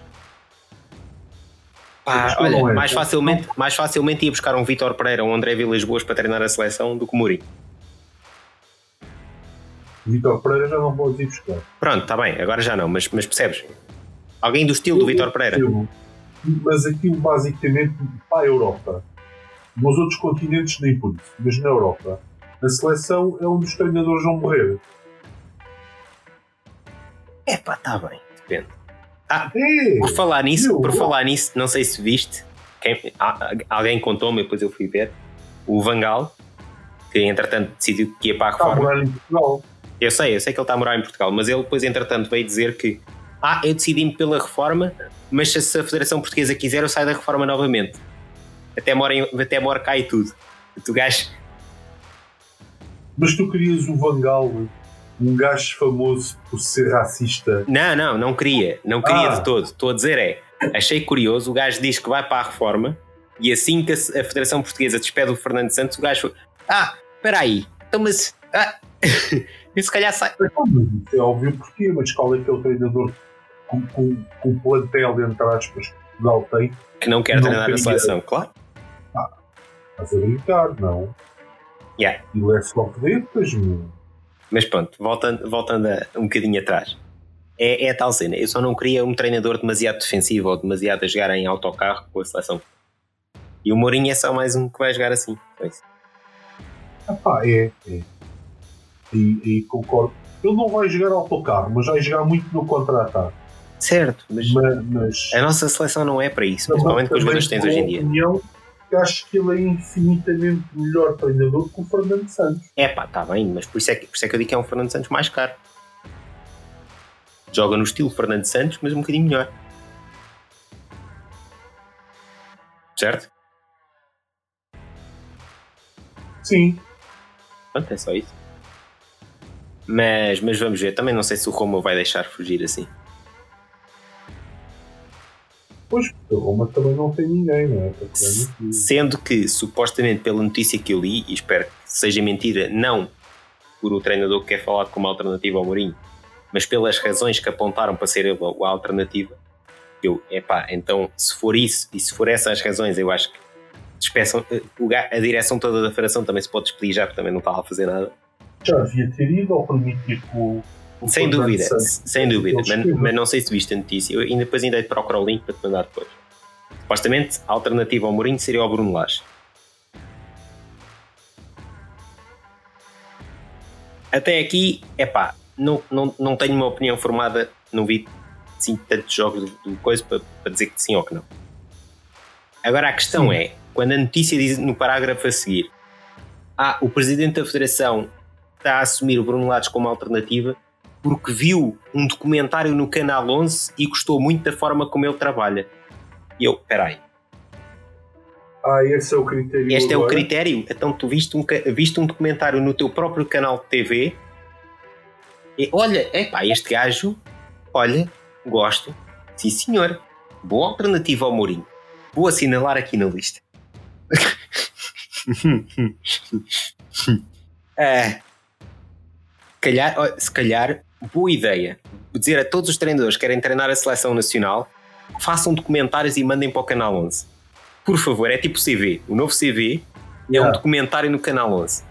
[SPEAKER 1] pá, olha,
[SPEAKER 2] é-
[SPEAKER 1] mais facilmente, mais facilmente ia buscar um Vítor Pereira ou um André Vilas Boas para treinar a seleção do que o Mourinho.
[SPEAKER 2] Vitor Pereira já não pode ir buscar.
[SPEAKER 1] Pronto, está bem, agora já não, mas, mas percebes? Alguém do estilo do
[SPEAKER 2] Eu-
[SPEAKER 1] Vítor Pereira.
[SPEAKER 2] percebo, Mas aquilo basicamente para a Europa. Nos outros continentes nem por isso. Mas na Europa, a seleção é onde os treinadores vão morrer.
[SPEAKER 1] É pá, está bem, depende. Ah, por falar nisso, por falar nisso, não sei se viste, quem- alguém contou-me, depois eu fui ver, o Vangal, que entretanto decidiu que ia para a
[SPEAKER 2] Está a
[SPEAKER 1] reforma.
[SPEAKER 2] morar em Portugal.
[SPEAKER 1] Eu sei, eu sei que ele está a morar em Portugal, mas ele depois, entretanto, veio dizer que ah, eu decidi-me pela reforma, mas se a Federação Portuguesa quiser, eu saio da reforma novamente. Até mora, em, até mora cá e tudo. Tu gajo.
[SPEAKER 2] Mas tu querias o Vangal, um gajo famoso por ser racista.
[SPEAKER 1] Não, não, não queria. Não queria
[SPEAKER 2] Ah.
[SPEAKER 1] de todo. Estou a dizer é. Achei curioso, o gajo diz que vai para a reforma e assim que a a Federação Portuguesa despede o Fernando Santos, o gajo. Ah, espera aí. Então, mas. Ah, [laughs] eu se calhar sai.
[SPEAKER 2] Então, mas isso é óbvio porquê, mas qual é aquele treinador com, com, com o plantel, entre aspas, que Portugal tem?
[SPEAKER 1] Que não quer
[SPEAKER 2] Não
[SPEAKER 1] treinar a
[SPEAKER 2] queria.
[SPEAKER 1] seleção, claro.
[SPEAKER 2] Estás a brincar, não?
[SPEAKER 1] Yeah.
[SPEAKER 2] Aquilo é só vedetas, meu.
[SPEAKER 1] Mas pronto, voltando, voltando a, um bocadinho atrás. É, é a tal cena. Eu só não queria um treinador demasiado defensivo ou demasiado a jogar em autocarro com a seleção. E o Mourinho é só mais um que vai jogar assim. Foi isso.
[SPEAKER 2] Ah pá, é, é. E, e concordo. Ele não vai jogar autocarro, mas vai jogar muito no contra-ataque.
[SPEAKER 1] Certo, mas
[SPEAKER 2] Mas, mas
[SPEAKER 1] a nossa seleção não é para isso, principalmente com os jogadores que tens hoje em dia.
[SPEAKER 2] opinião acho que ele é infinitamente melhor treinador que o Fernando Santos.
[SPEAKER 1] É pá, está bem, mas por isso, é que, por isso é que eu digo que é um Fernando Santos mais caro. Joga no estilo Fernando Santos, mas um bocadinho melhor. Certo?
[SPEAKER 2] Sim,
[SPEAKER 1] Pronto, é só isso. Mas, mas vamos ver. Também não sei se o Roma vai deixar fugir assim.
[SPEAKER 2] Pois Roma também não tem ninguém, não é? Fio.
[SPEAKER 1] Sendo que, supostamente, pela notícia que eu li, e espero que seja mentira, não por o treinador que quer falar como alternativa ao Mourinho, mas pelas razões que apontaram para ser ele a alternativa, eu, epá, então, se for isso, e se for essas as razões, eu acho que despeçam, eh, a direção toda da federação também se pode despedir já, porque também não estava a fazer nada.
[SPEAKER 2] Já devia ter ido ao permitir que o.
[SPEAKER 1] Sem dúvida, sem dúvida, mas, mas não sei se viste a notícia. Eu ainda depois ainda procurar o link para te mandar depois. Supostamente, a alternativa ao Mourinho seria o Bruno Lage. Até aqui, epá, não, não, não tenho uma opinião formada, não vi assim, tantos jogos do, do coisa para, para dizer que sim ou que não. Agora a questão
[SPEAKER 2] Sim.
[SPEAKER 1] é, quando a notícia diz no parágrafo a seguir, ah, o presidente da federação está a assumir o Bruno Lage como alternativa porque viu um documentário no Canal 11 e gostou muito da forma como ele trabalha. E eu, peraí,
[SPEAKER 2] Ah, esse é o critério.
[SPEAKER 1] este é o
[SPEAKER 2] agora?
[SPEAKER 1] critério? Então tu viste um, viste um documentário no teu próprio canal de TV e olha, epá, este gajo, olha, gosto, sim senhor, boa alternativa ao Mourinho. Vou assinalar aqui na lista. é, [laughs] calhar, [laughs] se calhar, boa ideia. Dizer a todos os treinadores que querem treinar a seleção nacional, façam documentários e mandem para o Canal 11. Por favor, é tipo CV. O novo CV é um documentário no Canal 11.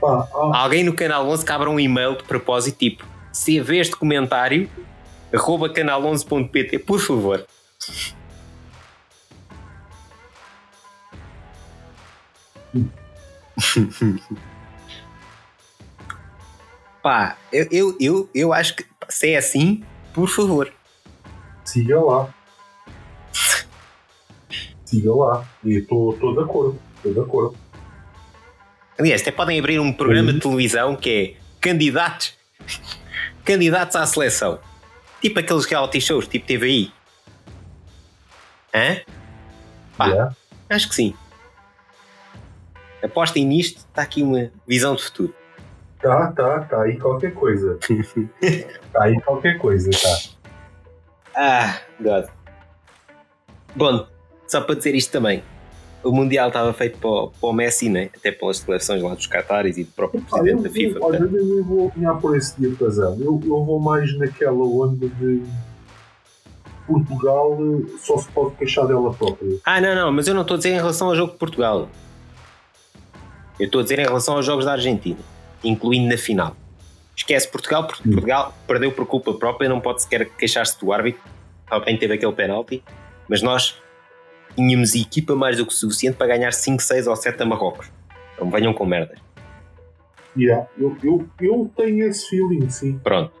[SPEAKER 2] Pá,
[SPEAKER 1] Alguém no Canal 11 que abra um e-mail de propósito tipo CV este documentário arroba canal11.pt, por favor. [laughs] Pá, eu, eu, eu, eu acho que se é assim, por favor.
[SPEAKER 2] siga lá. siga lá. E estou de acordo. Estou de acordo.
[SPEAKER 1] Aliás, até podem abrir um programa
[SPEAKER 2] Uhum.
[SPEAKER 1] de televisão que é candidatos [laughs] candidatos à seleção. Tipo aqueles reality shows, tipo TVI. Hã? Pá.
[SPEAKER 2] Yeah.
[SPEAKER 1] Acho que sim. Apostem nisto, está aqui uma visão de futuro.
[SPEAKER 2] Tá, tá, tá aí qualquer coisa. tá [laughs] aí qualquer coisa, tá.
[SPEAKER 1] Ah, God. Bom, só para dizer isto também. O Mundial estava feito para, o- para o Messi, né? até pelas declarações lá dos Qataris e do próprio
[SPEAKER 2] Ah, eu,
[SPEAKER 1] presidente da FIFA.
[SPEAKER 2] olha,
[SPEAKER 1] portanto.
[SPEAKER 2] eu nem vou opiniar por esse diapasão. Eu, eu vou mais naquela onda de Portugal eh, só se pode queixar dela própria.
[SPEAKER 1] Ah, não, não, mas eu não estou a dizer em relação ao jogo de Portugal. Eu estou a dizer em relação aos jogos da Argentina, incluindo na final. Esquece Portugal, porque
[SPEAKER 2] Hum.
[SPEAKER 1] Portugal perdeu por culpa própria, não pode sequer queixar-se do árbitro. Alguém teve aquele penalti, mas nós tínhamos equipa mais do que suficiente para ganhar 5, 6 ou 7 a Marrocos. Então venham com merdas.
[SPEAKER 2] Yeah, eu, eu, eu tenho esse feeling, sim.
[SPEAKER 1] Pronto.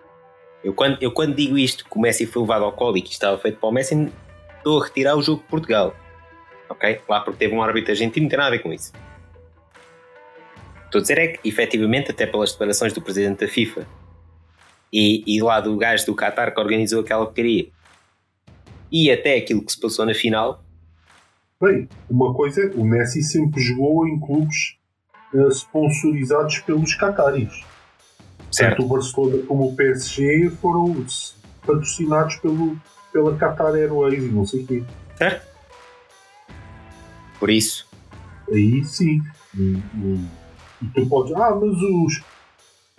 [SPEAKER 1] Eu quando, eu quando digo isto, que o Messi foi levado ao colo e que estava feito para o Messi, estou a retirar o jogo de Portugal. Ok? Lá porque teve um árbitro argentino, não tem nada a ver com isso. Estou a dizer é que, efetivamente, até pelas declarações do presidente da FIFA e, e lá do gajo do Qatar que organizou aquela porcaria e até aquilo que se passou na final,
[SPEAKER 2] Bem, uma coisa, o Messi sempre jogou em clubes eh, sponsorizados pelos Qataris.
[SPEAKER 1] certo?
[SPEAKER 2] Tanto o Barcelona como o PSG foram patrocinados pelo, pela Qatar Airways e não sei o quê.
[SPEAKER 1] Certo? Por isso,
[SPEAKER 2] Aí sim. E- e tu podes. Ah, mas os.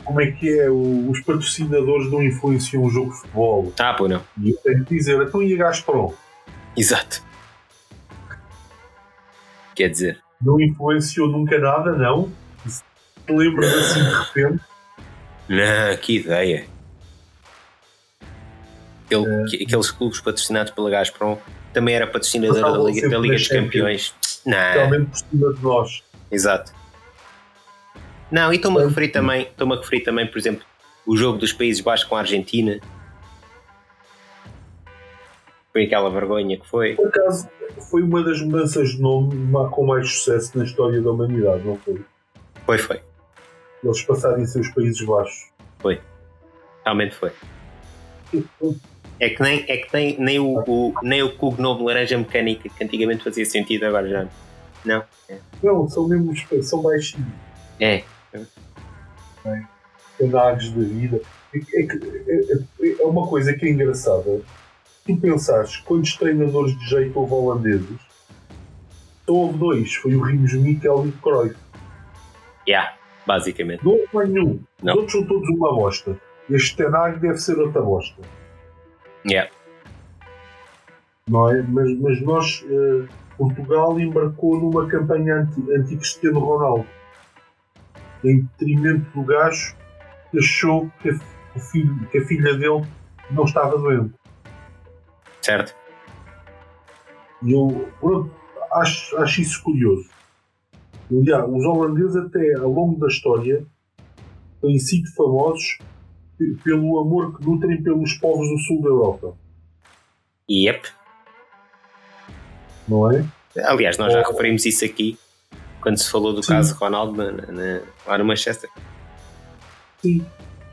[SPEAKER 2] Como é que é? Os patrocinadores não influenciam o jogo de futebol.
[SPEAKER 1] ah, pô, não.
[SPEAKER 2] E eu tenho que dizer, então e a Gazprom?
[SPEAKER 1] Exato. Quer dizer,
[SPEAKER 2] Não influenciou nunca nada, não? Se te lembras assim de repente?
[SPEAKER 1] Não, que ideia. Que- Aqueles clubes patrocinados pela Gazprom também era patrocinador da Liga, da Liga dos
[SPEAKER 2] Champions.
[SPEAKER 1] Campeões. Não,
[SPEAKER 2] Realmente por cima de nós.
[SPEAKER 1] exato. Não, e estou-me a referir também, estou-me a referir também, por exemplo, o jogo dos Países Baixos com a Argentina. Foi aquela vergonha que foi.
[SPEAKER 2] Por acaso, foi uma das mudanças de nome com mais sucesso na história da humanidade, não foi?
[SPEAKER 1] Foi, foi.
[SPEAKER 2] Eles passarem a ser os Países Baixos.
[SPEAKER 1] Realmente foi. É que nem, é que nem, nem, o, o, nem o Cubo Novo Laranja Mecânica, que antigamente fazia sentido, agora já não.
[SPEAKER 2] Não, são mesmo são baixinhos.
[SPEAKER 1] É,
[SPEAKER 2] canagos da vida. É, é é- é- uma coisa que é engraçada. Tu pensares quantos treinadores de jeito houve holandeses? Só houve dois. Foi o Rimos Mikkel e o Cruyff.
[SPEAKER 1] yeah, basicamente.
[SPEAKER 2] Não houve nenhum.
[SPEAKER 1] Não.
[SPEAKER 2] Os outros são todos uma bosta. Este Tenag deve ser outra bosta.
[SPEAKER 1] Yeah.
[SPEAKER 2] Não é? Mas, mas nós, eh, Portugal embarcou numa campanha anti- anti-Cristiano Ronaldo. Em detrimento do gajo achou que a, filho- que a filha dele não estava doente.
[SPEAKER 1] Certo?
[SPEAKER 2] E eu pronto, acho, acho isso curioso. Aliás, os holandeses, até ao longo da história, têm sido famosos pe- pelo amor que nutrem pelos povos do sul da Europa.
[SPEAKER 1] Yep.
[SPEAKER 2] Não é?
[SPEAKER 1] Aliás, nós já referimos isso aqui quando se falou do
[SPEAKER 2] Sim.
[SPEAKER 1] caso Ronaldo na, na- lá no Manchester.
[SPEAKER 2] Sim.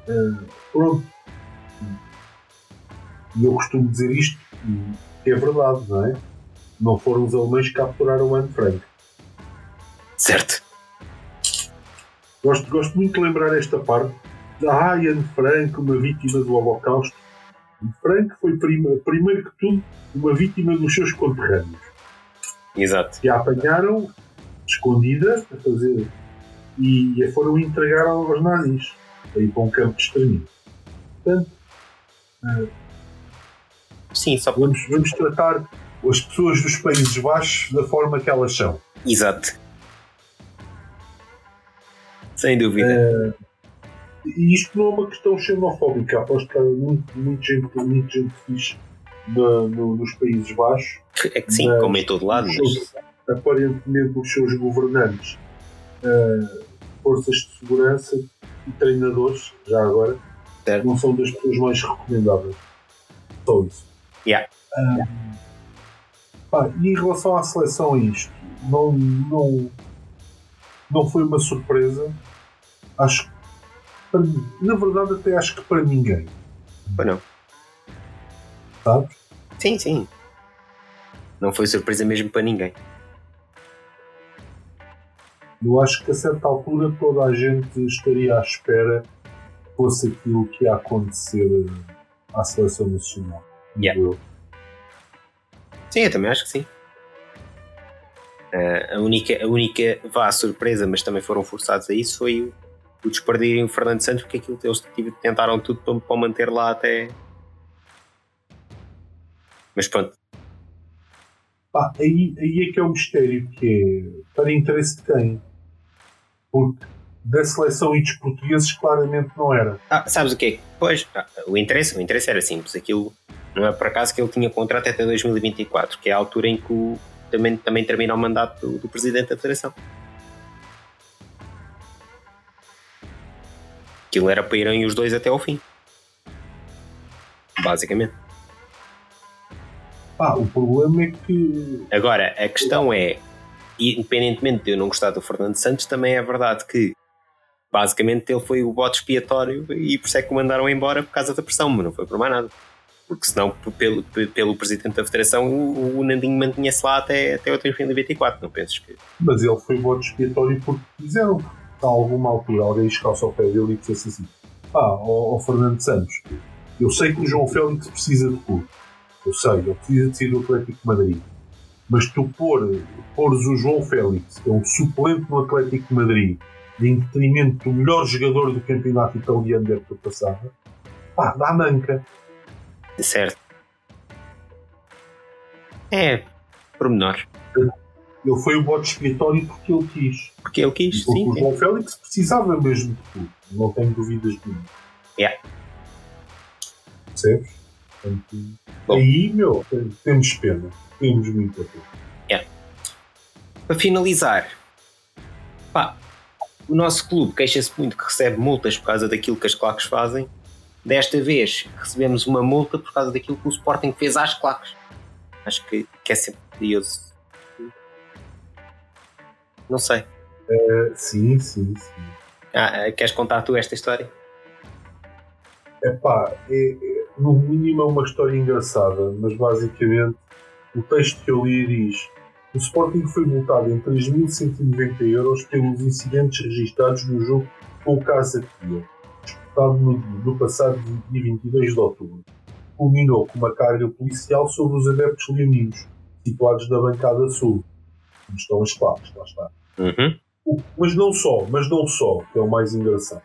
[SPEAKER 2] Eh, pronto. E eu costumo dizer isto, que é verdade, não é? Não foram os alemães que capturaram o Anne Frank.
[SPEAKER 1] Certo.
[SPEAKER 2] Gosto, gosto muito de lembrar esta parte. Ah, Anne Frank, uma vítima do Holocausto. Franco foi, prima, primeiro que tudo, uma vítima dos seus conterrâneos.
[SPEAKER 1] Exato.
[SPEAKER 2] Que a apanharam escondida a fazer e a foram entregar aos nazis para ir para um campo de extermínio. Portanto, uh,
[SPEAKER 1] Sim, só
[SPEAKER 2] vamos, vamos tratar as pessoas dos Países Baixos da forma que elas são.
[SPEAKER 1] Exato. Sem dúvida.
[SPEAKER 2] Uh, e isto não é uma questão xenofóbica. Aposto que há muito, muito gente, muito gente fixe no, no, nos Países Baixos.
[SPEAKER 1] É que sim, como em todo lado.
[SPEAKER 2] Mas... Aparentemente, os seus governantes, uh, forças de segurança e treinadores, já agora, certo. não são das pessoas mais recomendáveis. Só isso.
[SPEAKER 1] Yeah.
[SPEAKER 2] Uh, pá, e em relação à seleção, isto não, não, não foi uma surpresa. Acho que na verdade, até acho que para ninguém.
[SPEAKER 1] Para não.
[SPEAKER 2] Sabes?
[SPEAKER 1] Sim, sim. Não foi surpresa mesmo para ninguém.
[SPEAKER 2] Eu acho que a certa altura toda a gente estaria à espera que fosse aquilo que ia acontecer à seleção nacional.
[SPEAKER 1] Yeah. Eu. Sim, eu também acho que sim. Uh, a única, a única vá surpresa, mas também foram forçados a isso, foi o desperdirem o Fernando Santos, porque aquilo eles tentaram tudo para, para manter lá até. Mas pronto.
[SPEAKER 2] Ah, aí, aí é que é o mistério, que é para interesse de quem? Porque da seleção e dos portugueses claramente não era.
[SPEAKER 1] Ah, sabes o quê? Pois, ah, o, interesse, o interesse era simples. Aquilo não é por acaso que ele tinha contrato até 2024, que é a altura em que o, também, também termina o mandato do, do presidente da federação. Aquilo era para irem os dois até ao fim. Basicamente.
[SPEAKER 2] Ah, o problema é que.
[SPEAKER 1] Agora, a questão é, independentemente de eu não gostar do Fernando Santos, também é verdade que basicamente ele foi o bote expiatório e por isso é que o mandaram embora por causa da pressão, mas não foi por mais nada. Porque senão, pelo, pelo presidente da federação, o, o Nandinho mantinha-se lá até, até o 2024, não penses que.
[SPEAKER 2] Mas ele foi bote expiatório porque quiseram a alguma altura alguém chegasse ao pé dele e dissesse assim: Ah, ó, Fernando Santos, eu sei que o João Félix precisa de clube, eu sei, ele precisa de sair do Atlético de Madrid, mas tu pôr, pôres o João Félix, que é um suplente no Atlético de Madrid, em detrimento do melhor jogador do campeonato italiano da época passada, pá, dá manca.
[SPEAKER 1] Certo. É, pormenor.
[SPEAKER 2] Ele foi o bote expiatório porque ele quis.
[SPEAKER 1] Porque ele quis,
[SPEAKER 2] porque
[SPEAKER 1] sim.
[SPEAKER 2] O João Félix precisava mesmo de tudo. Não tenho dúvidas nenhuma.
[SPEAKER 1] Yeah.
[SPEAKER 2] Percebes? Portanto, aí, meu, temos pena. Temos muita pena.
[SPEAKER 1] Yeah. Para finalizar, pá, o nosso clube queixa-se muito que recebe multas por causa daquilo que as claques fazem. Desta vez recebemos uma multa por causa daquilo que o Sporting fez às claques. Acho que, que é sempre curioso não sei.
[SPEAKER 2] Uh, sim, sim, sim.
[SPEAKER 1] Ah, eh, queres contar tu esta história?
[SPEAKER 2] Epá, é, é, no mínimo é uma história engraçada, mas basicamente o texto que eu li diz o Sporting foi multado em 3.190 euros pelos incidentes registados no jogo com o Casa Pia, disputado no, no passado dia 22 de outubro. Culminou com uma carga policial sobre os adeptos leoninos, situados na bancada sul, onde estão as placas, lá está.
[SPEAKER 1] Uhum.
[SPEAKER 2] Mas não só, mas não só, que é o mais engraçado.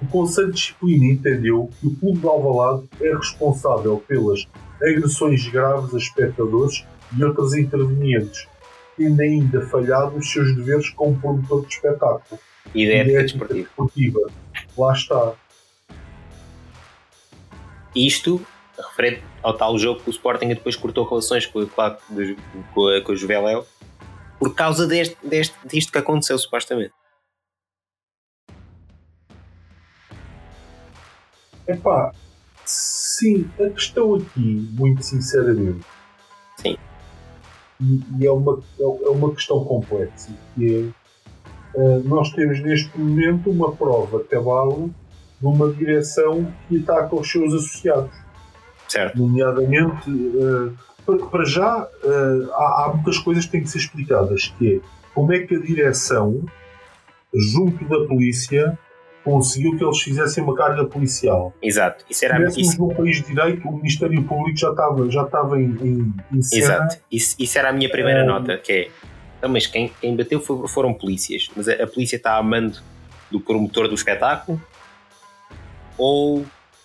[SPEAKER 2] O Conselho de Disciplina entendeu que o Clube de Alvalade é responsável pelas agressões graves a espectadores e outros intervenientes, tendo ainda falhado os seus deveres como promotor de espetáculo.
[SPEAKER 1] E de ética desportiva.
[SPEAKER 2] desportiva. Lá está.
[SPEAKER 1] Isto referente ao tal jogo que o Sporting depois cortou relações com, com, com, com o Juveléu por causa deste, deste, disto que aconteceu, supostamente.
[SPEAKER 2] Epá, sim, a questão aqui, muito sinceramente,
[SPEAKER 1] sim.
[SPEAKER 2] E, e é, uma, é, é uma questão complexa, que é, uh, nós temos neste momento uma prova cabal de uma direção que ataca os seus associados.
[SPEAKER 1] Certo.
[SPEAKER 2] Nomeadamente, uh, para já uh, há, há, muitas coisas que têm que ser explicadas, que é como é que a direção, junto da polícia, conseguiu que eles fizessem uma carga policial.
[SPEAKER 1] Exato. Isso era
[SPEAKER 2] Tivéssemos
[SPEAKER 1] isso,
[SPEAKER 2] num país de direito, o Ministério Público já estava, já estava em, em, em cena.
[SPEAKER 1] Exato. Isso, isso era a minha primeira
[SPEAKER 2] É.
[SPEAKER 1] nota, que é. Então, mas quem, quem bateu foram polícias. Mas a, a polícia está a mando do promotor do espetáculo ou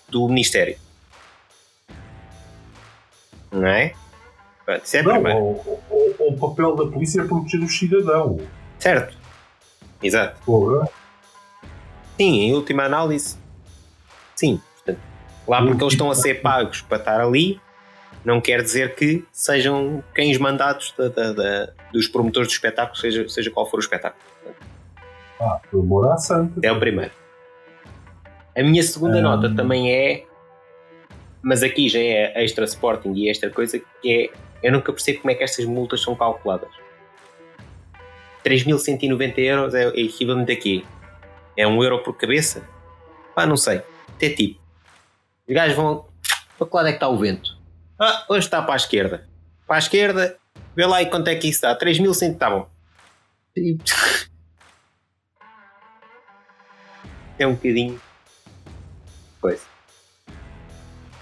[SPEAKER 1] do Ministério? Não é? Pronto, Isso é
[SPEAKER 2] Não, o, o- o papel da polícia é proteger o cidadão.
[SPEAKER 1] Certo. Exato.
[SPEAKER 2] Porra.
[SPEAKER 1] Sim, em última análise, sim. Portanto, lá porque eles estão a ser pagos para estar ali, não quer dizer que sejam cães mandados da- da- da- dos promotores do espetáculo, seja, seja qual for o espetáculo.
[SPEAKER 2] Ah, amor à santa.
[SPEAKER 1] É o primeiro. A minha segunda
[SPEAKER 2] Ah.
[SPEAKER 1] nota também é, mas aqui já é extra Sporting e extra coisa, que é eu nunca percebo como é que estas multas são calculadas. 3.190 euros é equivalente a quê? É um euro por cabeça? Pá, não sei. Até tipo. Os gajos vão. Para que lado é que está o vento? Ah, hoje está para a esquerda. Para a esquerda, vê lá e quanto é que isso dá. 3.100, está bom. [laughs] É um bocadinho. Coisa.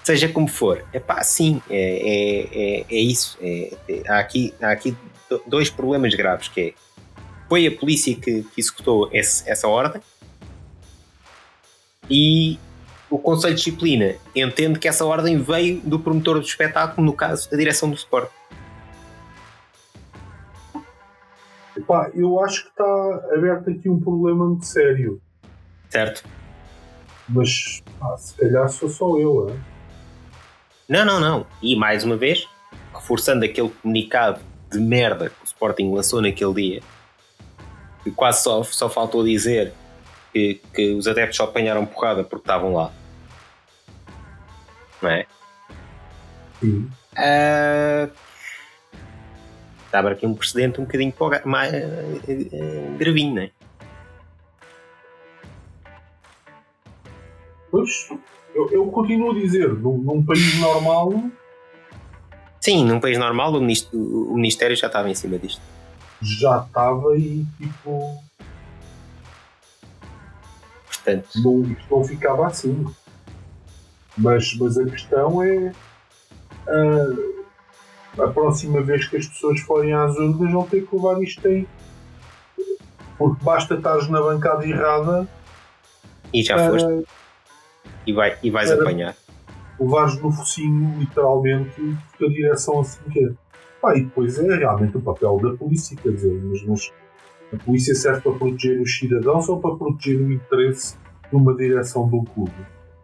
[SPEAKER 1] Seja como for, é pá, sim, é, é, é, é isso. É, é- há, aqui, há aqui do- dois problemas graves: que é foi a polícia que, que executou esse- essa ordem e o Conselho de Disciplina entende que essa ordem veio do promotor do espetáculo, no caso, da direção do Sport.
[SPEAKER 2] Epá, eu acho que está aberto aqui um problema muito sério.
[SPEAKER 1] Certo?
[SPEAKER 2] Mas pá, se calhar sou só eu. hein?
[SPEAKER 1] Não, não, não. E mais uma vez, reforçando aquele comunicado de merda que o Sporting lançou naquele dia, que quase só, só faltou dizer que, que os adeptos só apanharam porrada porque estavam lá. Não é?
[SPEAKER 2] Sim.
[SPEAKER 1] Ah, Estava aqui um precedente um bocadinho para o mais, eh, gravinho, não é?
[SPEAKER 2] Pois, eu, eu continuo a dizer, num, num país normal
[SPEAKER 1] Sim, num país normal o ministério, o ministério já estava em cima disto.
[SPEAKER 2] já estava e tipo,
[SPEAKER 1] Portanto,
[SPEAKER 2] não, isto não ficava assim. Mas, mas a questão é ah, a próxima vez que as pessoas forem às urnas vão ter que levar isto aí. Porque basta estares na bancada errada
[SPEAKER 1] e já
[SPEAKER 2] para
[SPEAKER 1] foste e, vai, e vais apanhar.
[SPEAKER 2] levares no focinho, literalmente, porque a direção assim quer. Pá, e depois é realmente o papel da polícia, quer dizer, mas, mas a polícia serve para proteger os cidadãos ou para proteger o interesse de uma direção um clube,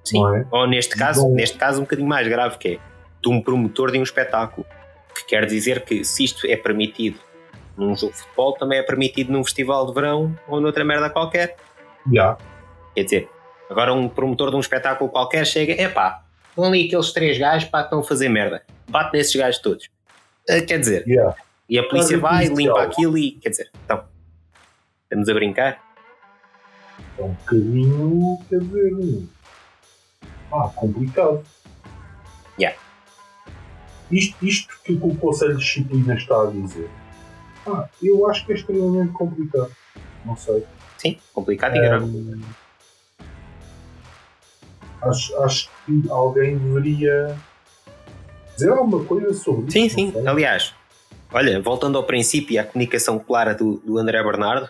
[SPEAKER 1] Sim.
[SPEAKER 2] não é?
[SPEAKER 1] Ou neste caso,
[SPEAKER 2] Bom.
[SPEAKER 1] neste caso um bocadinho mais grave, que é de um promotor de um espetáculo. Que quer dizer que se isto é permitido num jogo de futebol, também é permitido num festival de verão ou noutra merda qualquer.
[SPEAKER 2] Já,
[SPEAKER 1] Quer dizer, agora um promotor de um espetáculo qualquer chega, epá, estão ali aqueles três gajos pá, estão a fazer merda. Bate nesses gajos todos. Ah, Quer dizer,
[SPEAKER 2] já.
[SPEAKER 1] e a polícia vai, limpa aquilo e. Quer dizer, então. Estamos a brincar?
[SPEAKER 2] É um bocadinho, quer dizer, ah, complicado.
[SPEAKER 1] Yeah.
[SPEAKER 2] Isto, isto que o Conselho de Disciplina está a dizer, ah, eu acho que é extremamente complicado. Não sei.
[SPEAKER 1] Sim, complicado e grave.
[SPEAKER 2] Hum, acho, acho que alguém deveria dizer alguma coisa sobre
[SPEAKER 1] Sim,
[SPEAKER 2] isso.
[SPEAKER 1] sim.
[SPEAKER 2] sei.
[SPEAKER 1] Aliás, olha, voltando ao princípio e à comunicação clara do, do André Bernardo,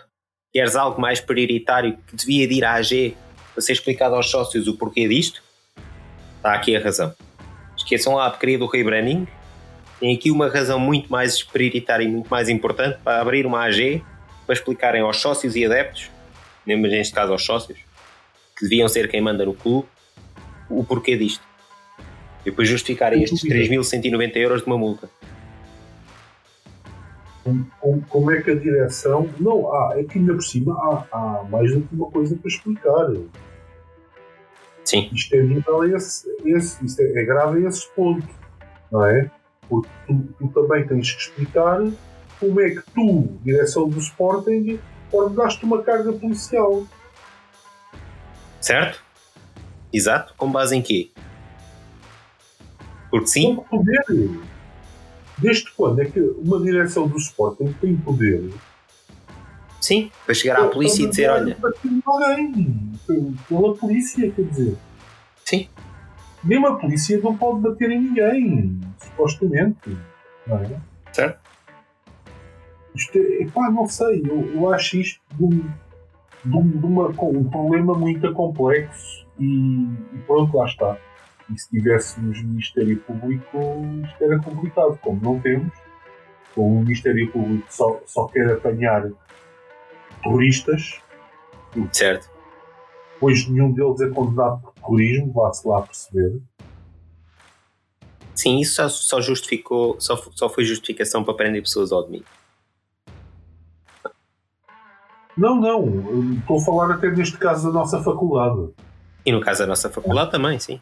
[SPEAKER 1] queres algo mais prioritário que devia de ir à AG para ser explicado aos sócios o porquê disto? Está aqui a razão. Esqueçam lá a porcaria do rebranding. Tem aqui uma razão muito mais prioritária e muito mais importante para abrir uma AG para explicarem aos sócios e adeptos, mesmo neste caso aos sócios, que deviam ser quem manda no clube, o porquê disto. E depois justificarem estes 3.190 euros de uma multa.
[SPEAKER 2] Como, como- como é que a direção. Não, há, é que ainda por cima há, há mais do que uma coisa para explicar.
[SPEAKER 1] Sim,
[SPEAKER 2] Isto é nível esse, esse, isto é, é grave a esse ponto, não é? Porque tu, tu também tens que explicar como é que tu, direção do Sporting, ordenaste uma carga policial.
[SPEAKER 1] certo? Exato. Com base em quê? Porque sim,
[SPEAKER 2] Com poder. Desde quando é que uma direção do Sporting tem poder
[SPEAKER 1] Sim, para chegar à polícia e dizer: olha.
[SPEAKER 2] Alguém, pela polícia, quer dizer.
[SPEAKER 1] Sim.
[SPEAKER 2] Mesmo a polícia não pode bater em ninguém, supostamente. Não é?
[SPEAKER 1] Certo.
[SPEAKER 2] Isto é, pá, não sei, eu, eu acho isto de, um, de, um, de uma, um problema muito complexo e, e pronto, lá está. E se tivéssemos Ministério Público, isto era complicado. Como não temos, como o Ministério Público só, só quer apanhar terroristas,
[SPEAKER 1] certo.
[SPEAKER 2] pois nenhum deles é condenado por terrorismo, vá-se lá perceber.
[SPEAKER 1] Sim, isso só, só justificou, só, só foi justificação para prender pessoas ao domingo.
[SPEAKER 2] Não, não, estou a falar até neste caso da nossa faculdade.
[SPEAKER 1] E no caso da nossa faculdade também, sim.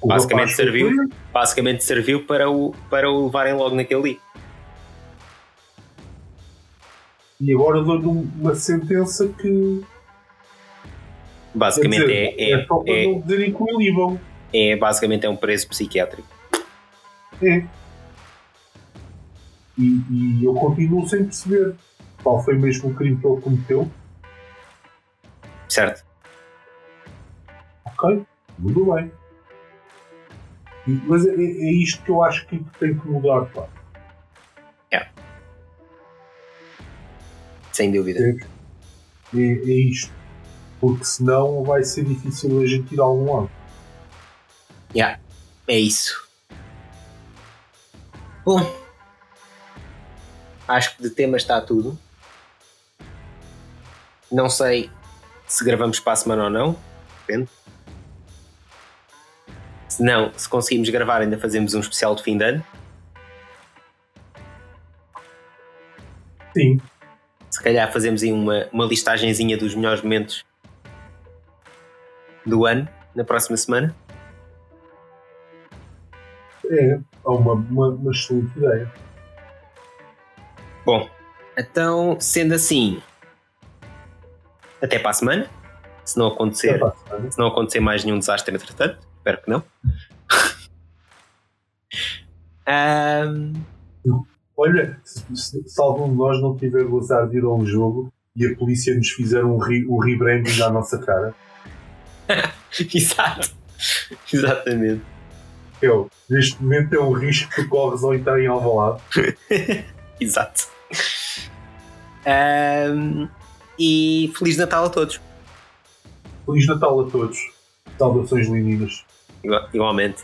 [SPEAKER 1] O basicamente serviu, basicamente serviu para o, para o levarem logo naquele dia.
[SPEAKER 2] E agora dou-lhe uma sentença que.
[SPEAKER 1] Basicamente dizer, é, é.
[SPEAKER 2] É só para
[SPEAKER 1] é,
[SPEAKER 2] não.
[SPEAKER 1] É, basicamente é um preço psiquiátrico.
[SPEAKER 2] É. E, e, eu continuo sem perceber qual foi mesmo o crime que ele cometeu.
[SPEAKER 1] Certo.
[SPEAKER 2] Ok, tudo bem. Mas é, é, isto que eu acho que tem que mudar, pá.
[SPEAKER 1] É. Sem dúvida.
[SPEAKER 2] É, é, é isto. Porque senão vai ser difícil a gente ir a algum lado.
[SPEAKER 1] Yeah. É isso. Bom, acho que de tema está tudo. Não sei se gravamos para a semana ou não. Depende. Se não, se conseguimos gravar, ainda fazemos um especial de fim de ano.
[SPEAKER 2] Sim.
[SPEAKER 1] Se calhar fazemos aí uma, uma listagenzinha dos melhores momentos do ano na próxima semana.
[SPEAKER 2] É, uma, uma, uma excelente ideia.
[SPEAKER 1] Bom, então, sendo assim, até para a semana. Se não acontecer, se não acontecer mais nenhum desastre entretanto, espero que não. [laughs] um...
[SPEAKER 2] Olha, se, se, algum de nós não tiver gozado de ir a um jogo e a polícia nos fizer um, re, um rebranding à nossa cara. [laughs]
[SPEAKER 1] Exato. Exatamente.
[SPEAKER 2] Eu, neste momento é um risco que corres ao entrar em Alvalade. [laughs]
[SPEAKER 1] Exato. Um, e Feliz Natal a todos.
[SPEAKER 2] Feliz Natal a todos. Saudações leninas.
[SPEAKER 1] Igualmente.